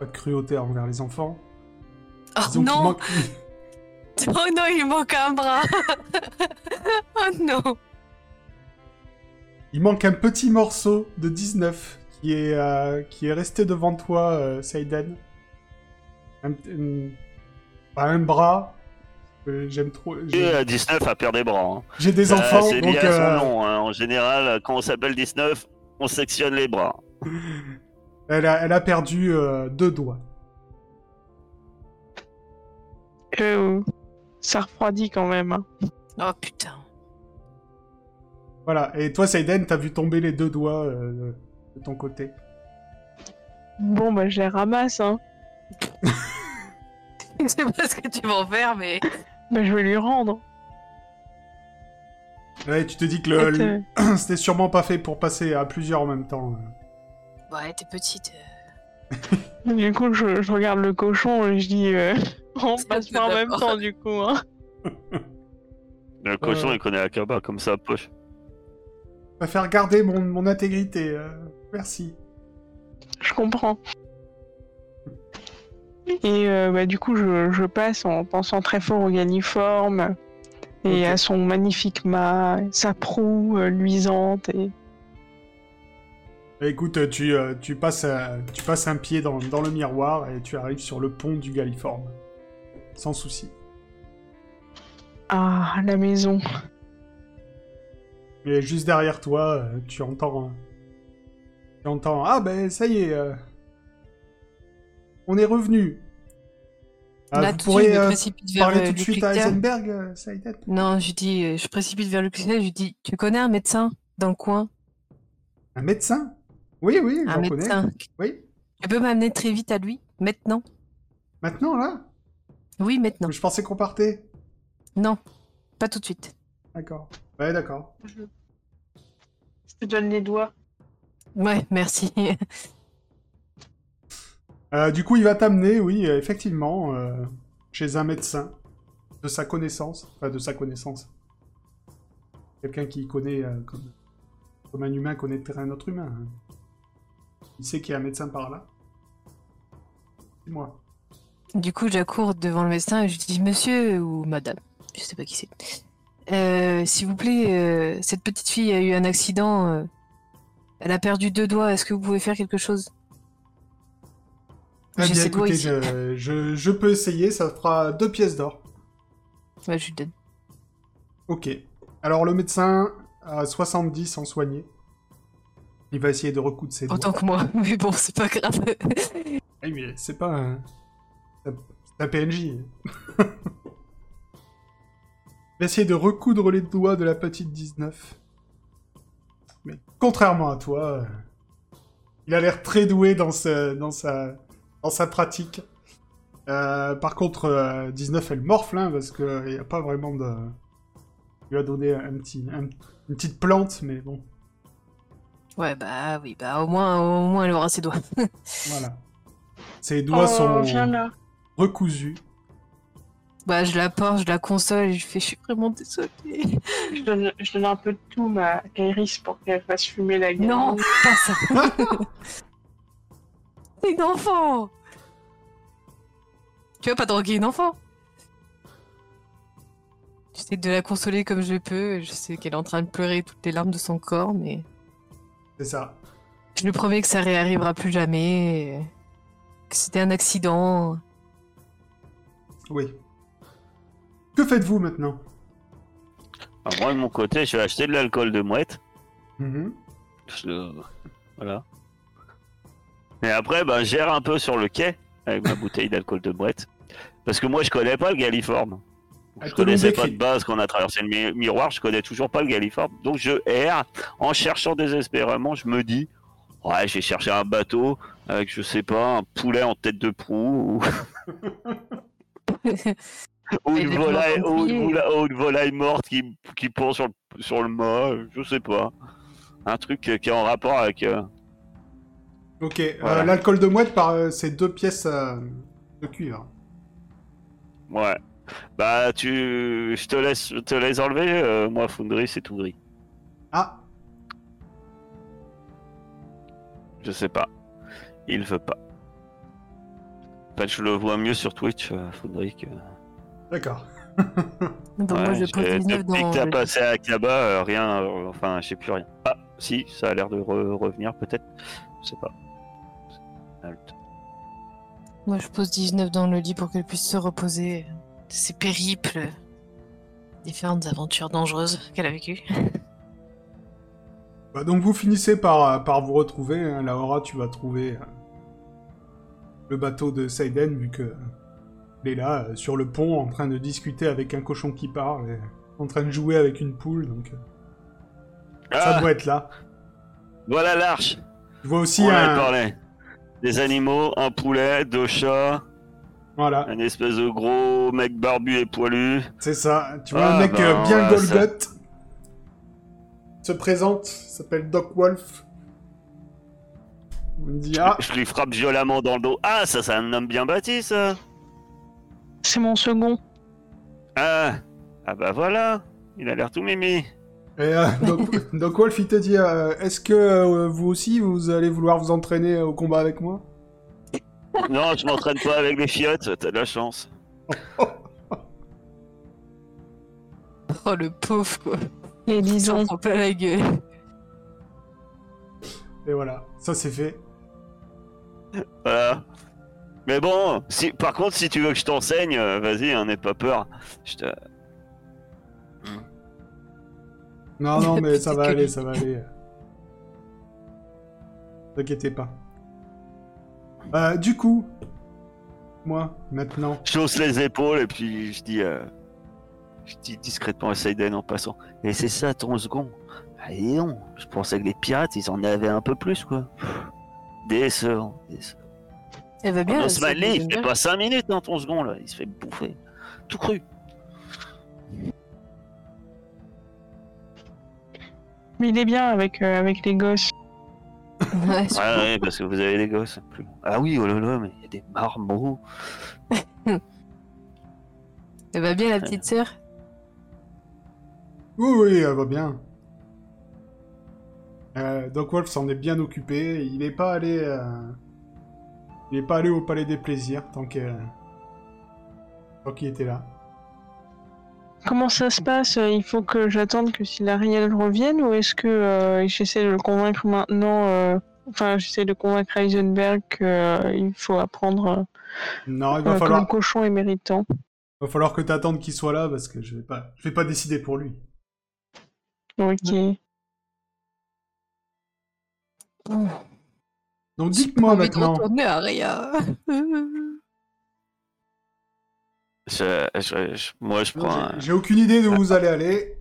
Pas de cruauté envers les enfants. Oh Disons non manque- Oh non, il manque un bras Oh non Il manque un petit morceau de 19 qui est, euh, qui est resté devant toi, euh, Seiden. Un, un- pas un bras. euh, J'aime trop. Et J'ai à 19 à perdre des bras. hein. j'ai des Euh, enfants, c'est donc lié à son euh, nom. hein. En général, quand on s'appelle 19, on sectionne les bras. elle, a, elle a perdu euh, deux doigts. Euh, ça refroidit quand même. hein. Oh putain. Voilà. Et toi, Seiden, t'as vu tomber les deux doigts euh, de ton côté. Bon, bah, je les ramasse, hein. Je sais pas ce que tu vas en faire, mais... Bah, je vais lui rendre. Ouais, tu te dis que le, euh, c'était sûrement pas fait pour passer à plusieurs en même temps. Ouais, t'es petite. Du coup, je, je regarde le cochon et je dis euh, on passe pas en même temps du coup. Hein. Le cochon, Euh. il connaît Akaba comme sa poche. Je préfère garder mon, mon intégrité. euh, merci. Je comprends. Et euh, bah, du coup, je, je passe en pensant très fort au Galliforme et à son magnifique mât, sa proue euh, luisante. Et... Bah, Écoute, tu, tu, passes, tu passes un pied dans, dans le miroir et tu arrives sur le pont du Galliforme. Sans souci. Ah, la maison. Et juste derrière toi, euh, tu entends... euh, tu entends... Ah ben ça y est. euh, on est revenu. Ah, Là, vous euh, précipite vers parler tout de le suite à. Heisenberg, Non, je dis, je précipite vers le clinicien, je lui dis, tu connais un médecin dans le coin? Un médecin? Oui, oui, Un j'en connais. médecin. Oui. Tu peux m'amener très vite à lui Maintenant? Maintenant, là? Oui, maintenant. Je pensais qu'on partait. Non, pas tout de suite. D'accord. Ouais, d'accord. Je te donne les doigts. Ouais, merci. Euh, du coup, il va t'amener, oui, euh, effectivement, euh, chez un médecin de sa connaissance. Enfin, de sa connaissance. Quelqu'un qui connaît, euh, comme, comme un humain connaîtrait un autre humain. hein. Il sait qu'il y a un médecin par là. C'est moi. Du coup, j'accours devant le médecin et je dis Monsieur ou Madame, je sais pas qui c'est. Euh, S'il vous plaît, euh, cette petite fille a eu un accident. euh, elle a perdu deux doigts. Est-ce que vous pouvez faire quelque chose? Eh J'ai bien, ses doigts écoutez, ici. je, je, je peux essayer, ça fera deux pièces d'or. Ouais, je lui donne. Ok. Alors le médecin a 70 en soigné. Il va essayer de recoudre ses doigts. Autant que moi, mais bon, c'est pas grave. Eh, mais c'est pas un... C'est un PNJ. il va essayer de recoudre les doigts de la petite 19. Mais contrairement à toi, euh, il a l'air très doué dans, ce- dans, sa... dans sa pratique. Euh, par contre, euh, 19, elle morfle, hein, parce qu'il n'y a pas vraiment de... Il lui a donné un petit, un- une petite plante, mais bon, Ouais, bah oui, bah au moins, au moins elle aura ses doigts. voilà. Ses doigts Oh, sont recousus. Bah je la porte, je la console et je fais, je suis vraiment désolée. Je donne, je donne un peu de tout à Kairis pour qu'elle fasse fumer la gueule. Non, pas ça. C'est une enfant. Tu vas pas droguer une enfant J'essaie de la consoler comme je peux. Je sais qu'elle est en train de pleurer toutes les larmes de son corps, mais C'est ça. je lui promets que ça réarrivera plus jamais. Que c'était un accident. Oui. Que faites-vous maintenant? Alors, moi, de mon côté, je vais acheter de l'alcool de mouette. Mhm. Je- Voilà. Et après, bah, je gère un peu sur le quai avec ma bouteille d'alcool de mouette. Parce que moi, je connais pas le galliforme. Elle Je te l'ont connaissais pas décrit. de base quand on a traversé le mi- miroir, je connais toujours pas le galliforme. Donc je erre en cherchant désespérément, je me dis, ouais, j'ai cherché un bateau avec, je sais pas, un poulet en tête de proue ou, ou une, volaille, ou une pliées. vola- ou une volaille morte qui, qui pond sur le, sur le mât, je sais pas. Un truc qui est en rapport avec... euh, Ok. euh, Voilà. L'alcool de mouette, par, euh, c'est deux pièces euh, de cuivre. Ouais. Bah, tu... Je te laisse, je te laisse enlever, euh, moi, Foundry, c'est tout gris. Ah, Je sais pas. Il veut pas. En fait, je le vois mieux sur Twitch, euh, Foundry, que... d'accord. Donc moi Ouais, je pose j'ai- 19 Depuis dans. que t'as le- passé à Kaba, euh, rien, euh, enfin, je sais plus rien. Ah, si, ça a l'air de re- revenir peut-être. Je sais pas. Halt. Moi je pose 19 dans le lit pour qu'elle puisse se reposer de ses périples, différentes aventures dangereuses qu'elle a vécues. Bah, donc vous finissez par, euh, par vous retrouver. hein. Laura, tu vas trouver le bateau de Seiden, vu que il est là, euh, sur le pont, en train de discuter avec un cochon qui parle, et en train de jouer avec une poule, donc euh, ça Ah, doit être là. voilà l'arche. Tu vois aussi On un... parlé. Des animaux, un poulet, deux chats, Voilà, un espèce de gros mec barbu et poilu. c'est ça. Tu vois un Ah, mec bah, euh, bien voilà, ça-. Se présente, s'appelle Doc Wolf. On dit, ah, Je lui frappe violemment dans le dos. Ah, ça, c'est un homme bien bâti, ça. C'est mon second. Ah, ah bah voilà. Il a l'air tout mimi. Et euh, Doc, Doc Wolf, il te dit euh, Est-ce que euh, vous aussi, vous allez vouloir vous entraîner au combat avec moi? Non, je m'entraîne pas avec les fiottes, t'as de la chance. Oh le pauvre quoi. Et disons, prend pas la gueule. Et voilà, ça c'est fait. Voilà. Mais bon, si, par contre, si tu veux que je t'enseigne, euh, vas-y, hein, n'aie pas peur. Je te... Non, non, mais ça va aller, ça va aller. T'inquiétez pas. Euh, du coup, moi, maintenant. je hausse les épaules et puis je dis, euh, je dis discrètement à Seiden en passant. Et c'est ça ton second Allez non, je pensais que les pirates, ils en avaient un peu plus, quoi. Décevant, décevant. Elle va bien. Ça, il fait bien. pas 5 minutes dans ton second, là. Il se fait bouffer. Tout cru. mais il est bien avec, euh, avec les gosses. Ouais, surtout. Ouais, ouais, parce que vous avez des gosses. Plus... Ah oui, oh là là, mais il y a des marmots. Elle va bien la petite sœur? Oui, oui, elle va bien. Euh, Doc Wolf s'en est bien occupé. Il n'est pas allé. euh, Il est pas allé au Palais des Plaisirs tant qu'il était là. Comment ça se passe? Il faut que j'attende que Silariel revienne ou est-ce que euh, j'essaie de le convaincre maintenant euh, Enfin, j'essaie de convaincre Heisenberg qu'il faut apprendre euh, Non, il va euh, falloir. le cochon est méritant. Va falloir que t'attendes qu'il soit là parce que je vais pas, je vais pas décider pour lui. Ok. Bon, Donc dites-moi de maintenant. retourner à Aria. Je- je- je- moi, je prends un... J'ai- J'ai aucune idée d'où vous allez aller.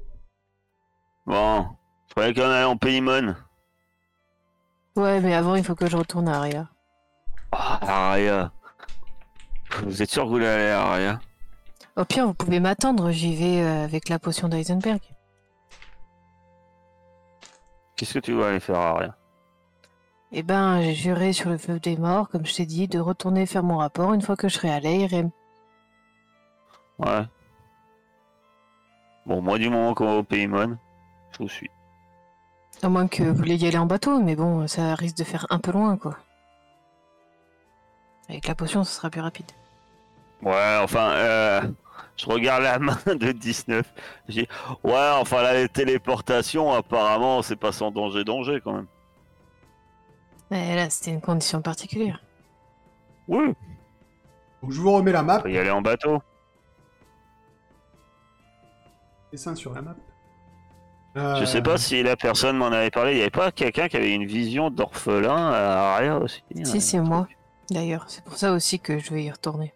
Bon, je croyais qu'on allait en Paymon. ouais, mais avant, il faut que je retourne à Aria. Ah, Aria. Vous êtes sûr que vous voulez aller à Aria Au pire, vous pouvez m'attendre, j'y vais euh, avec la potion d'Eisenberg. Qu'est-ce que tu vas aller faire à Aria Eh ben, j'ai juré sur le feu des morts, comme je t'ai dit, de retourner faire mon rapport une fois que je serai à l'ARM. Ouais. Bon, moi, du moment qu'on va au Paymon, je vous suis. À moins que vous vouliez y aller en bateau, mais bon, ça risque de faire un peu loin, quoi. Avec la potion, ce sera plus rapide. Ouais, enfin, euh, je regarde la main de 19. Je dis, ouais, enfin, la téléportation, apparemment, c'est pas sans danger, danger quand même. Mais là, c'était une condition particulière. Oui, Donc je vous remets la map. on peut y aller en bateau. Dessin sur la map. Je sais pas si la personne m'en avait parlé. Il y avait pas quelqu'un qui avait une vision d'orphelin à Aria aussi Si, un c'est moi. D'ailleurs, c'est pour ça aussi que je vais y retourner.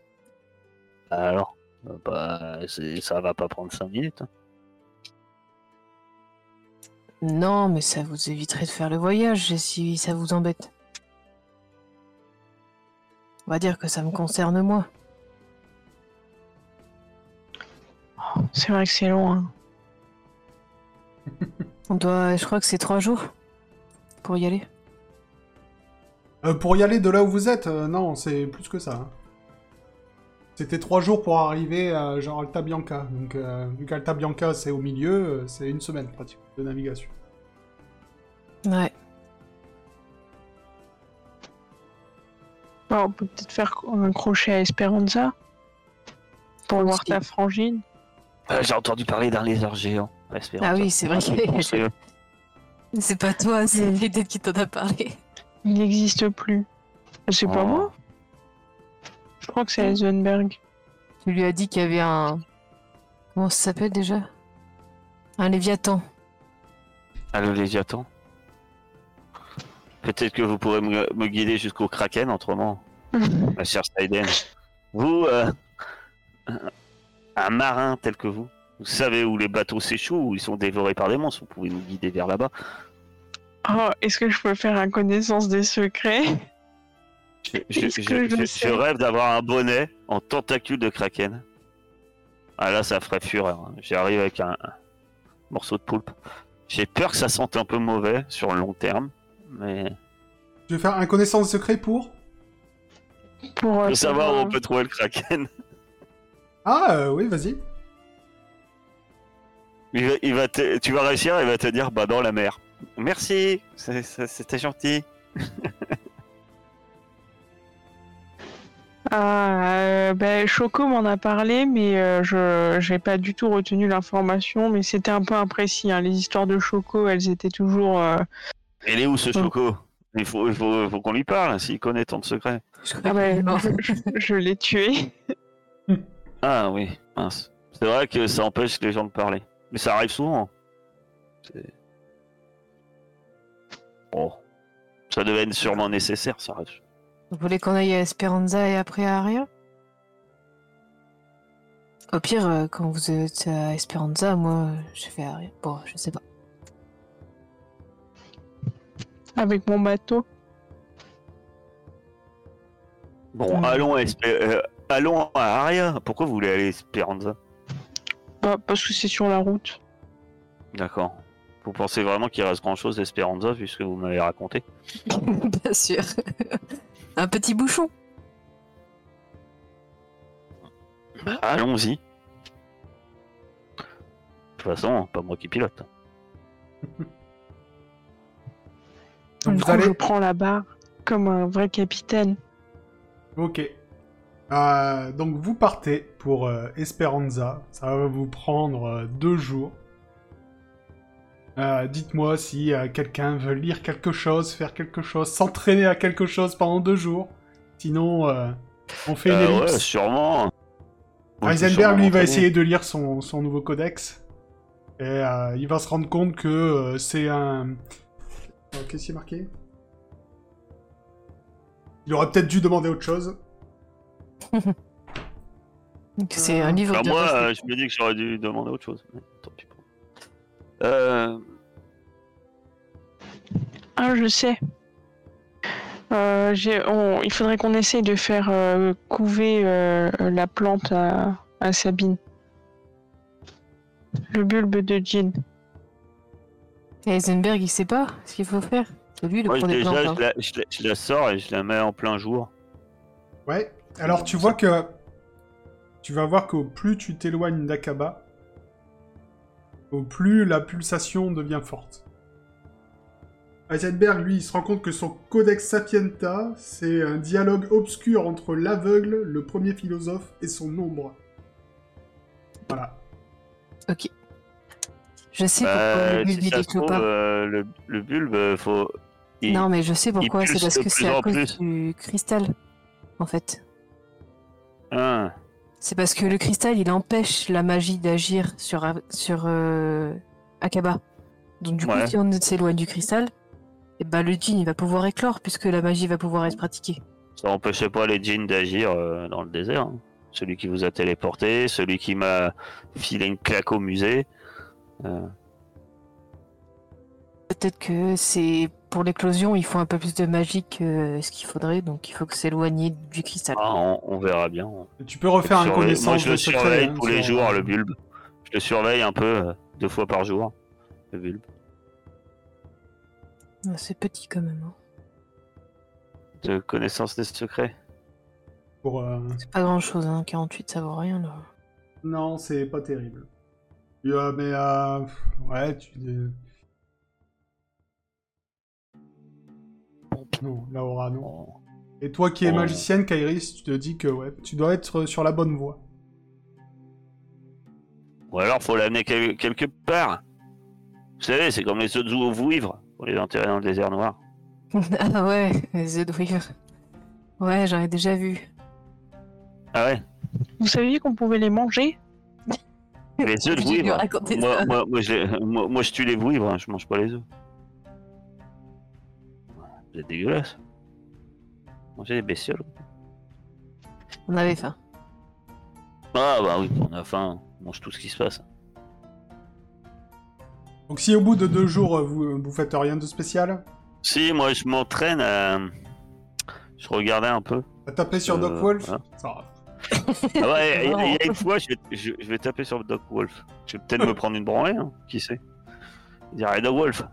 Alors, euh, bah, ça va pas prendre 5 minutes. hein. Non, mais ça vous éviterait de faire le voyage si ça vous embête. On va dire que ça me concerne moi. C'est vrai que c'est loin. On doit, je crois que c'est trois jours pour y aller. euh, pour y aller de là où vous êtes, euh, non, c'est plus que ça. C'était trois jours pour arriver à genre Alta Bianca. Donc euh, vu qu'Alta Bianca c'est au milieu, euh, c'est une semaine pratiquement de navigation. Ouais. Bon, on peut peut-être faire un crochet à Esperanza. Pour voir ta frangine. Euh, J'ai entendu parler d'un lézard géant. Ah oui, c'est vrai que C'est- c'est pas toi, c'est l'idée qui t'en a parlé. Il n'existe plus. C'est pas Oh. moi Je crois que c'est Eisenberg. Tu lui as dit qu'il y avait un. Comment ça s'appelle déjà? Un Léviathan. Ah, le Léviathan? Peut-être que vous pourrez me, me guider jusqu'au Kraken, autrement, ma chère Saiden. Vous, euh, un marin tel que vous, vous savez où les bateaux s'échouent, où ils sont dévorés par des monstres, vous pouvez nous guider vers là-bas. Oh, est-ce que je peux faire un connaissance des secrets? Je, rêve d'avoir un bonnet en tentacule de Kraken. Ah là, ça ferait fureur. hein. J'arrive avec un, un morceau de poulpe. J'ai peur que ça sente un peu mauvais sur le long terme, mais Je vais faire un connaissance secret pour. Pour euh, savoir où on peut trouver le Kraken. Ah euh, oui, vas-y. Il va, il va te- tu vas réussir, il va te dire bah dans la mer. Merci, c'était gentil. Ah, euh, ben, Choco m'en a parlé, mais euh, je j'ai pas du tout retenu l'information, mais c'était un peu imprécis. hein. Les histoires de Choco, elles étaient toujours. euh, Il est où ce choco? Il faut, il faut, faut qu'on lui parle s'il connaît tant de secrets. Je Ah ben, je, je l'ai tué. Ah oui, mince. C'est vrai que ça empêche les gens de parler. Mais ça arrive souvent. C'est- Bon. Ça devait être sûrement nécessaire, ça. Vous voulez qu'on aille à Esperanza et après à Aria? Au pire, euh, quand vous êtes à Esperanza, moi, je vais à Aria. Bon, je sais pas. Avec mon bateau. Bon, Hmm. allons, à Espe- euh, allons à Aria. Pourquoi vous voulez aller à Esperanza? Bah, parce que c'est sur la route. D'accord. Vous pensez vraiment qu'il reste grand chose à Esperanza vu ce que vous m'avez raconté? Bien sûr. Un petit bouchon. Allons-y. De toute façon, pas moi qui pilote. Donc du vous coup, allez. je prends la barre comme un vrai capitaine. Ok. Euh, donc vous partez pour euh, Esperanza. Ça va vous prendre euh, deux jours. Euh, Dites-moi si euh, quelqu'un veut lire quelque chose, faire quelque chose, s'entraîner à quelque chose pendant deux jours. Sinon, euh, on fait une Euh, ouais, ellipse. sûrement. Heisenberg, sûrement lui, va essayer de lire son, son nouveau codex. Et euh, il va se rendre compte que euh, c'est un... Qu'est-ce qui est marqué? Il aurait peut-être dû demander autre chose. C'est un livre Enfin, de moi, euh, je me dis que j'aurais dû demander autre chose. mais tant pis. Euh, Ah, je sais. Euh, on- il faudrait qu'on essaye de faire euh, couver euh, la plante à, à Sabine. Le bulbe de Jean. Et Heisenberg, il sait pas ce qu'il faut faire. C'est lui le moi, je, premier déjà, plantes. je, la, je la- je la sors et je la mets en plein jour. Ouais. Alors, tu vois que... Tu vas voir qu'au plus tu t'éloignes d'Akaba, au plus la pulsation devient forte. Heisenberg, lui, il se rend compte que son Codex Sapienta, c'est un dialogue obscur entre l'aveugle, le premier philosophe, et son ombre. Voilà. Ok. Je sais pourquoi Euh, le bulbe si il pas. euh, le, le bulbe, euh, faut. il- Non, mais je sais pourquoi. C'est parce que c'est à cause plus. du cristal, en fait. Ah, C'est parce que le cristal, il empêche la magie d'agir sur, sur euh, Akaba. Donc du coup, si on s'éloigne du cristal, et bah, le djinn, il va pouvoir éclore, puisque la magie va pouvoir être pratiquée. ça empêchait pas les djinns d'agir euh, dans le désert. hein. Celui qui vous a téléporté, celui qui m'a filé une claque au musée. Euh, Peut-être que c'est pour l'éclosion, il faut un peu plus de magie que ce qu'il faudrait, donc il faut que s'éloigner du cristal. ah, on, on verra bien. Tu peux refaire un connaissance Moi, je de le secret, surveille hein, tous les jours, le bulbe. Je le surveille un peu, euh, deux fois par jour, le bulbe. C'est petit quand même. hein. De connaissance des secrets. Pour, euh, C'est pas grand chose, hein. 48 ça vaut rien là. Non, c'est pas terrible. Euh, mais euh, ouais, tu. Non, Laura, non. Et toi qui es Oh. magicienne, Kairis, tu te dis que ouais, tu dois être sur la bonne voie. Ou alors faut l'amener quel- quelque part. Vous savez, c'est comme les œufs de zoo au vouivre, pour les enterrer dans le désert noir. ah ouais, les œufs de Weaver. Ouais, j'en ai déjà vu. Ah ouais Vous saviez qu'on pouvait les manger? Les œufs de vouivre moi, moi, moi, je moi, je tue les vouivres, hein, je mange pas les œufs. Vous êtes dégueulasse. Manger des bestioles. On avait faim. Ah bah oui, on a faim, on mange tout ce qui se passe. Donc si au bout de deux jours euh, vous, vous faites rien de spécial, Si, moi je m'entraîne à... Je regardais un peu. à taper sur Euh, Doc Wolf, voilà. ça va. Ah ouais, il y, a- il y Non. a une fois, je vais, je, je vais taper sur Doc Wolf. Je vais peut-être me prendre une branlée, hein, qui sait. Dire, hey, Doc Wolf,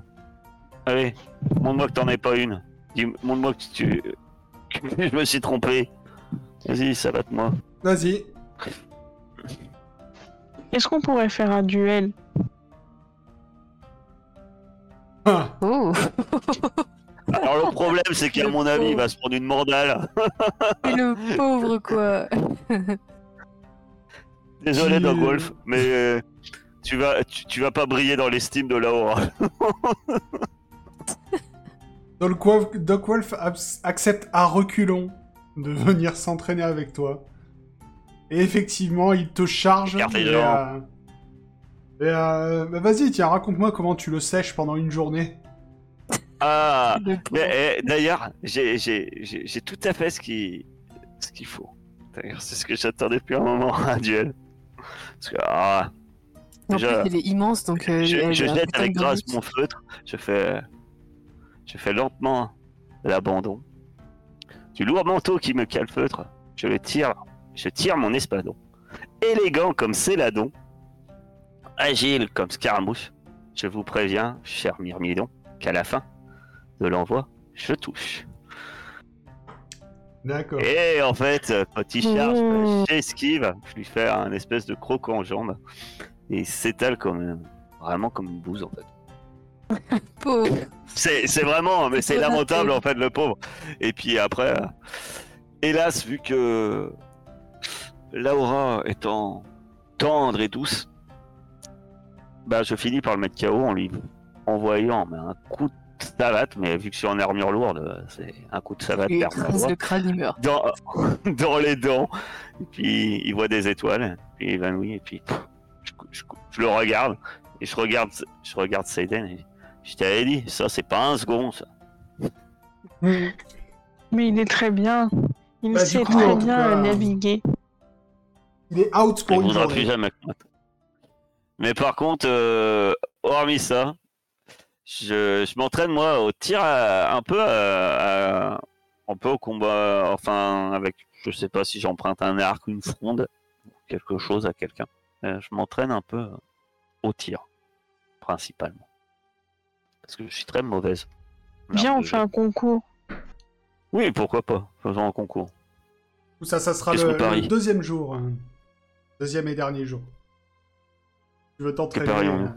allez, montre-moi que t'en es pas une. Dis- Montre-moi que tu... que je me suis trompé. Vas-y, salade-moi. Vas-y. Est-ce qu'on pourrait faire un duel? Alors le problème, c'est qu'à mon avis, il pauvre. va se prendre une mandale. Le pauvre quoi Désolé, Doc Wolf, mais euh, tu, vas, tu, tu vas pas briller dans l'estime de Laura. Doc Wolf, Doc Wolf accepte à reculons de venir s'entraîner avec toi. Et effectivement, il te charge. Écartez et, euh, euh, bah, vas-y, tiens, raconte-moi comment tu le sèches pendant une journée. Ah. Mais, eh, D'ailleurs, j'ai tout à fait ce qu'il ce qu'il faut. D'ailleurs, c'est ce que j'attendais depuis un moment, un duel. Parce que, ah, En plus, il est immense donc. euh, je, je jette avec grâce mon feutre, je fais, je fais lentement l'abandon. Du lourd manteau qui me calfeutre, je le tire, je tire mon espadon. Élégant comme Céladon, agile comme Scaramouche, je vous préviens, cher Myrmidon, qu'à la fin de l'envoi, je touche. D'accord. Et en fait, il charge, Mmh. bah, j'esquive, je lui fais un espèce de croc en jambe, et il s'étale comme, vraiment comme une bouse en fait. Pauvre. C'est c'est vraiment, mais c'est lamentable en fait, le pauvre. Et puis après, euh, hélas, vu que Laura étant tendre et douce, bah je finis par le mettre KO en lui envoyant mais un coup de savate, mais vu que je suis en armure lourde, c'est un coup de savate Il le crâne, il meurt. dans, dans les dents. Et puis il voit des étoiles, puis il évanouit, et puis pff, je, je- je le regarde, et je regarde, je regarde Seiden, et je t'avais dit, ça c'est pas un second, ça. Mais il est très bien. Il Bah, sait coup, très bien cas, naviguer. Il est out Il pour une voudra plus journée. jamais. Mais par contre, euh, hormis ça, je, je m'entraîne moi au tir à- un peu à- à- un peu au combat, enfin avec, je sais pas si j'emprunte un arc ou une fronde, ou quelque chose à quelqu'un. Euh, je m'entraîne un peu au tir, principalement. Parce que je suis très mauvaise. Viens, on fait un concours. Oui, pourquoi pas, faisons un concours. Ça, ça sera le, deuxième jour. Deuxième et dernier jour. Tu veux t'entraîner euh,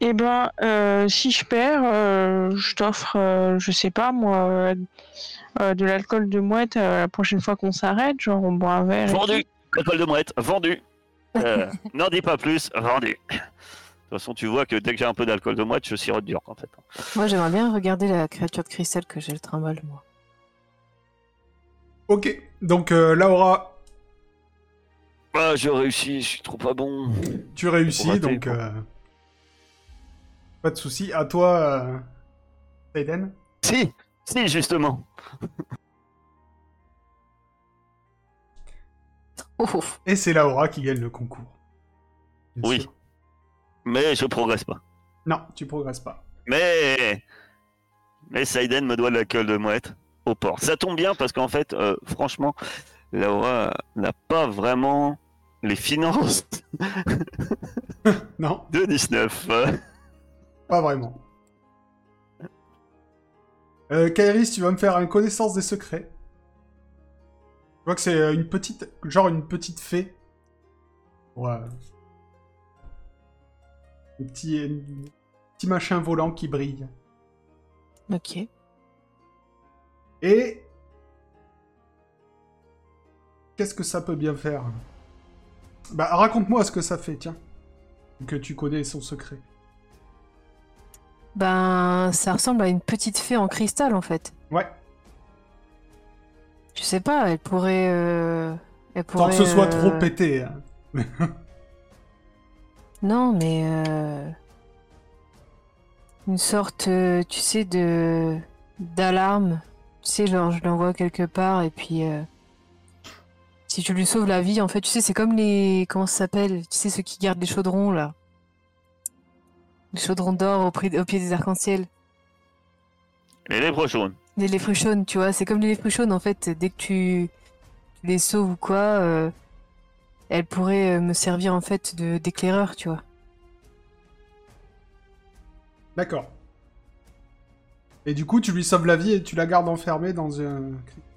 Eh ben, euh, si je perds, euh, je t'offre, euh, je sais pas moi, euh, euh, de l'alcool de mouette euh, la prochaine fois qu'on s'arrête, genre on boit un verre. Vendu École de mouette, vendu Euh, N'en dis pas plus, vendu De toute façon, tu vois que dès que j'ai un peu d'alcool de mouette, je sirote dur, en fait. Moi, j'aimerais bien regarder la créature de cristal que j'ai le trimballe, moi. Ok, donc euh, Laura, Ah, je réussis, je suis trop pas bon. tu réussis, rater, donc euh, pas de souci. À toi, euh, Aiden. Si, si, justement. Et c'est Laura qui gagne le concours. Bien Oui. sûr. Mais je progresse pas. Non, tu progresses pas. Mais... Mais Saiden me doit de l'alcool de mouette au port. Ça tombe bien parce qu'en fait, euh, franchement, Laura n'a pas vraiment les finances Non, de 19. euh. pas vraiment. Euh, Kairis, tu vas me faire une connaissance des secrets. Je vois que c'est euh, une petite, genre une petite fée. Ouais. Un petit, un petit machin volant qui brille. Ok. Et qu'est-ce que ça peut bien faire Bah raconte-moi ce que ça fait, tiens. Que tu connais son secret. Ben, ça ressemble à une petite fée en cristal, en fait. Ouais. Je sais pas, elle pourrait... euh, Elle Tant pourrait que ce soit euh, trop pété. hein. Non, mais... euh, Une sorte, euh, tu sais, de... D'alarme. Tu sais, genre, je l'envoie quelque part, et puis... Si tu lui sauves la vie, en fait, tu sais, c'est comme les... Comment ça s'appelle? Tu sais, ceux qui gardent les chaudrons, là. Les chaudrons d'or au, prix- au pied des arcs-en-ciel. Les lèvres jaunes. Les léfruchaunes, tu vois, c'est comme les léfruchaunes en fait. Dès que tu tu les sauves ou quoi, euh, elles pourraient euh, me servir en fait de d'éclaireur, tu vois. D'accord. Et du coup, tu lui sauves la vie et tu la gardes enfermée dans, un...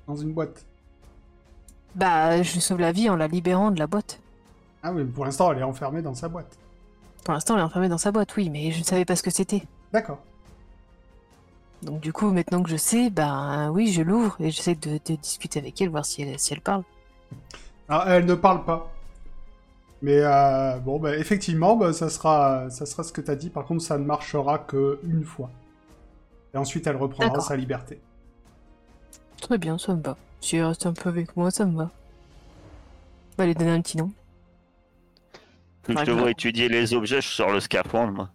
dans une boîte. Bah, je lui sauve la vie en la libérant de la boîte. Ah oui, pour l'instant, elle est enfermée dans sa boîte. Pour l'instant, elle est enfermée dans sa boîte, oui, mais je ne savais pas ce que c'était. D'accord. Donc du coup, maintenant que je sais, bah oui, je l'ouvre et j'essaie de, de discuter avec elle, voir si elle, si elle parle. Alors, elle ne parle pas. Mais euh, bon, bah, effectivement, bah, ça, sera, ça sera ce que tu as dit. Par contre, ça ne marchera que une fois. Et ensuite, elle reprendra sa liberté. Très bien, ça me va. Si elle reste un peu avec moi, ça me va. On va lui donner un petit nom. Je te je- vois étudier les objets, je sors le scaphandre, moi.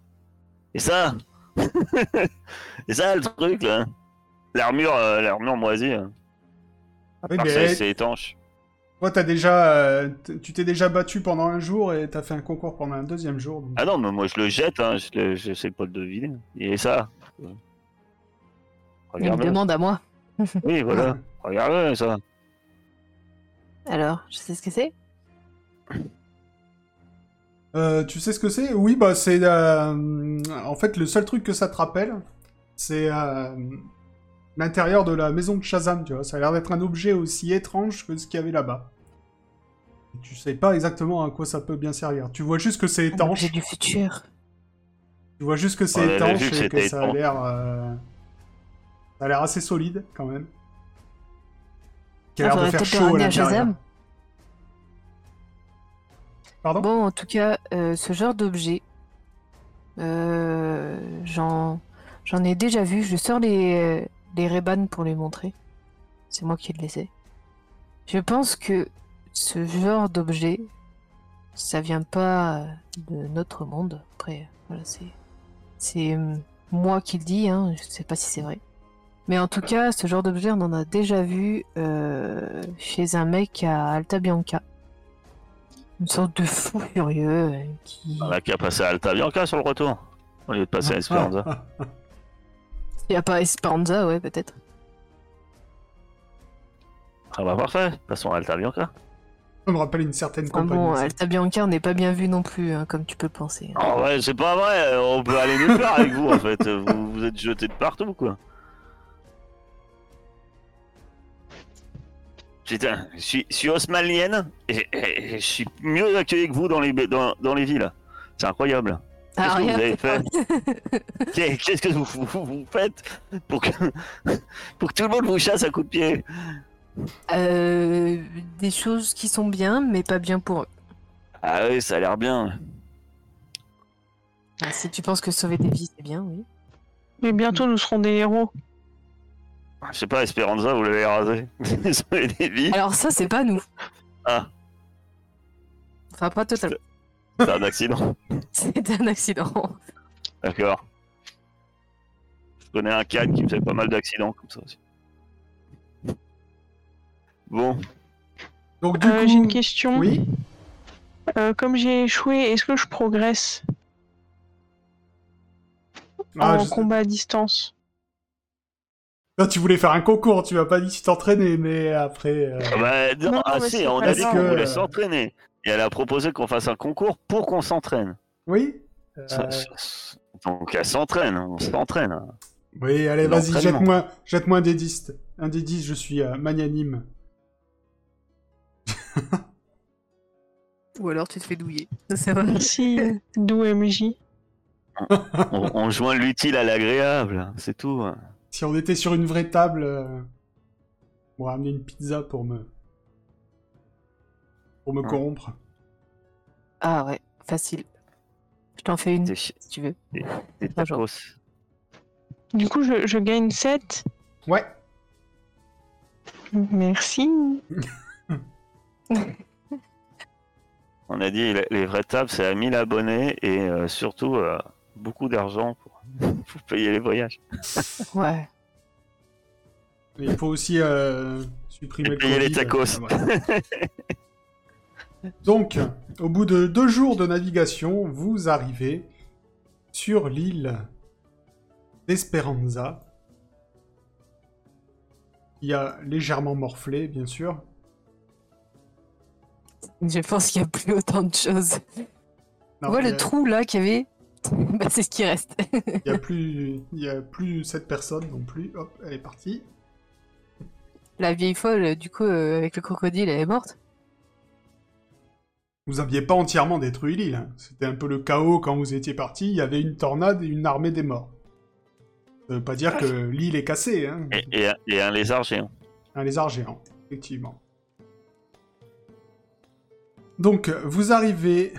Et ça Et ça, le truc, là L'armure, euh, l'armure moisie. hein. Oui, Par mais ça, c'est étanche. toi, t'as déjà, euh, tu t'es déjà battu pendant un jour et t'as fait un concours pendant un deuxième jour. donc- Ah non, mais moi, je le jette, hein, je le- j'essaie pas de le deviner. Et ça Il me demande à moi. Oui, voilà. Regarde ça. Alors, je sais ce que c'est? Euh, tu sais ce que c'est? Oui, bah c'est... euh, En fait, le seul truc que ça te rappelle, c'est euh, l'intérieur de la maison de Shazam, tu vois. Ça a l'air d'être un objet aussi étrange que ce qu'il y avait là-bas. Tu sais pas exactement à quoi ça peut bien servir. Tu vois juste que c'est étanche. J'ai du futur. Tu vois juste que c'est étanche et que ça a l'air... euh, Ça a l'air assez solide, quand même. Qui a Ah, l'air de faudrait faire peut-être le chaud à ramener à l'intérieur. Shazam. Pardon? Bon, en tout cas, euh, ce genre d'objet, Euh, J'en j'en ai déjà vu. Je sors les, les Reban pour les montrer. C'est moi qui les ai. Je pense que ce genre d'objet, ça vient pas de notre monde. Après, voilà, c'est c'est euh, moi qui le dis. Hein. Je sais pas si c'est vrai. Mais en tout cas, ce genre d'objet, on en a déjà vu euh, chez un mec à Alta Bianca. Une sorte de fou furieux euh, qui. On a qu'à passer à Alta Bianca sur le retour. Au lieu de passer à Esperanza. Ah, ah, Il n'y a pas Esperanza, ouais, peut-être. Ah bah parfait, passons à Alta Bianca. Ça me rappelle une certaine Enfin compagnie. bon. Alta Bianca, on n'est pas bien vu non plus, hein, comme tu peux penser. Oh ouais, c'est pas vrai, on peut aller nulle part avec vous en fait. Vous, vous êtes jetés de partout quoi. Putain, je suis, je suis osmanienne et, et- et je suis mieux accueilli que vous dans les, dans, dans les villes. C'est incroyable. Qu'est-ce Ah, que vous avez fait Qu'est- Qu'est-ce que vous, vous- vous faites pour que, pour que tout le monde vous chasse à coups de pied? Euh, des choses qui sont bien, mais pas bien pour eux. Ah oui, ça a l'air bien. Ah, si tu penses que sauver des vies, c'est bien, oui. Mais bientôt, nous serons des héros. Je sais pas, Esperanza, vous l'avez rasé. Sauver des vies. Alors ça, c'est pas nous. Ah, Enfin, pas totalement. c'est un accident. C'est un accident. D'accord. Je connais un canne qui me fait pas mal d'accidents comme ça aussi. Bon, Donc, du Euh, coup. J'ai une question. Oui. Euh, comme j'ai échoué, est-ce que je progresse Ah, en je- combat à distance? Là, tu voulais faire un concours, tu m'as pas dit si t'entraînais, mais après. euh, Ah bah, non, Non, ah mais si, on a dit qu'on voulait s'entraîner. Et elle a proposé qu'on fasse un concours pour qu'on s'entraîne. Oui. Euh, Ça- ça- Donc elle s'entraîne, on s'entraîne. Oui, allez, vas-y, jette-moi jette un des 10. Un des 10, je suis euh, magnanime. Ou alors tu te fais douiller. Ça, c'est vrai. Merci, d'où MJ. On, on joint l'utile à l'agréable, c'est tout. Si on était sur une vraie table, euh, on va ramener une pizza pour me. pour me Ouais. corrompre. Ah ouais, facile. Je t'en fais une, Des, si tu veux. des. Du coup, je, je gagne 7. Ouais. Merci. On a dit les, les vraies tables, c'est à 1000 abonnés et euh, surtout euh, beaucoup d'argent pour, pour payer les voyages. Ouais. Il faut aussi euh, supprimer Et le payer les tacos. Voilà. Donc, au bout de deux jours de navigation, vous arrivez sur l'île d'Esperanza. Il y a légèrement morflé, bien sûr. Je pense qu'il n'y a plus autant de choses. Non, vois le a- trou là qu'il y avait bah, C'est ce qui reste. Il y a plus, il y a plus cette personne non plus. Hop, elle est partie. La vieille folle, du coup, euh, avec le crocodile, elle est morte. Vous aviez pas entièrement détruit l'île. hein. C'était un peu le chaos quand vous étiez parti. Il y avait une tornade et une armée des morts. Ça veut pas dire que l'île est cassée. Hein. Et, et- et un lézard géant. Un lézard géant, effectivement. Donc, vous arrivez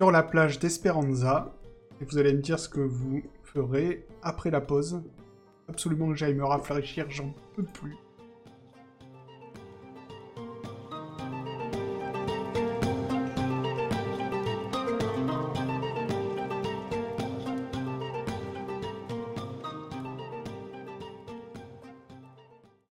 sur la plage d'Esperanza et vous allez me dire ce que vous ferez après la pause. Absolument que j'aille me rafraîchir, j'en peux plus.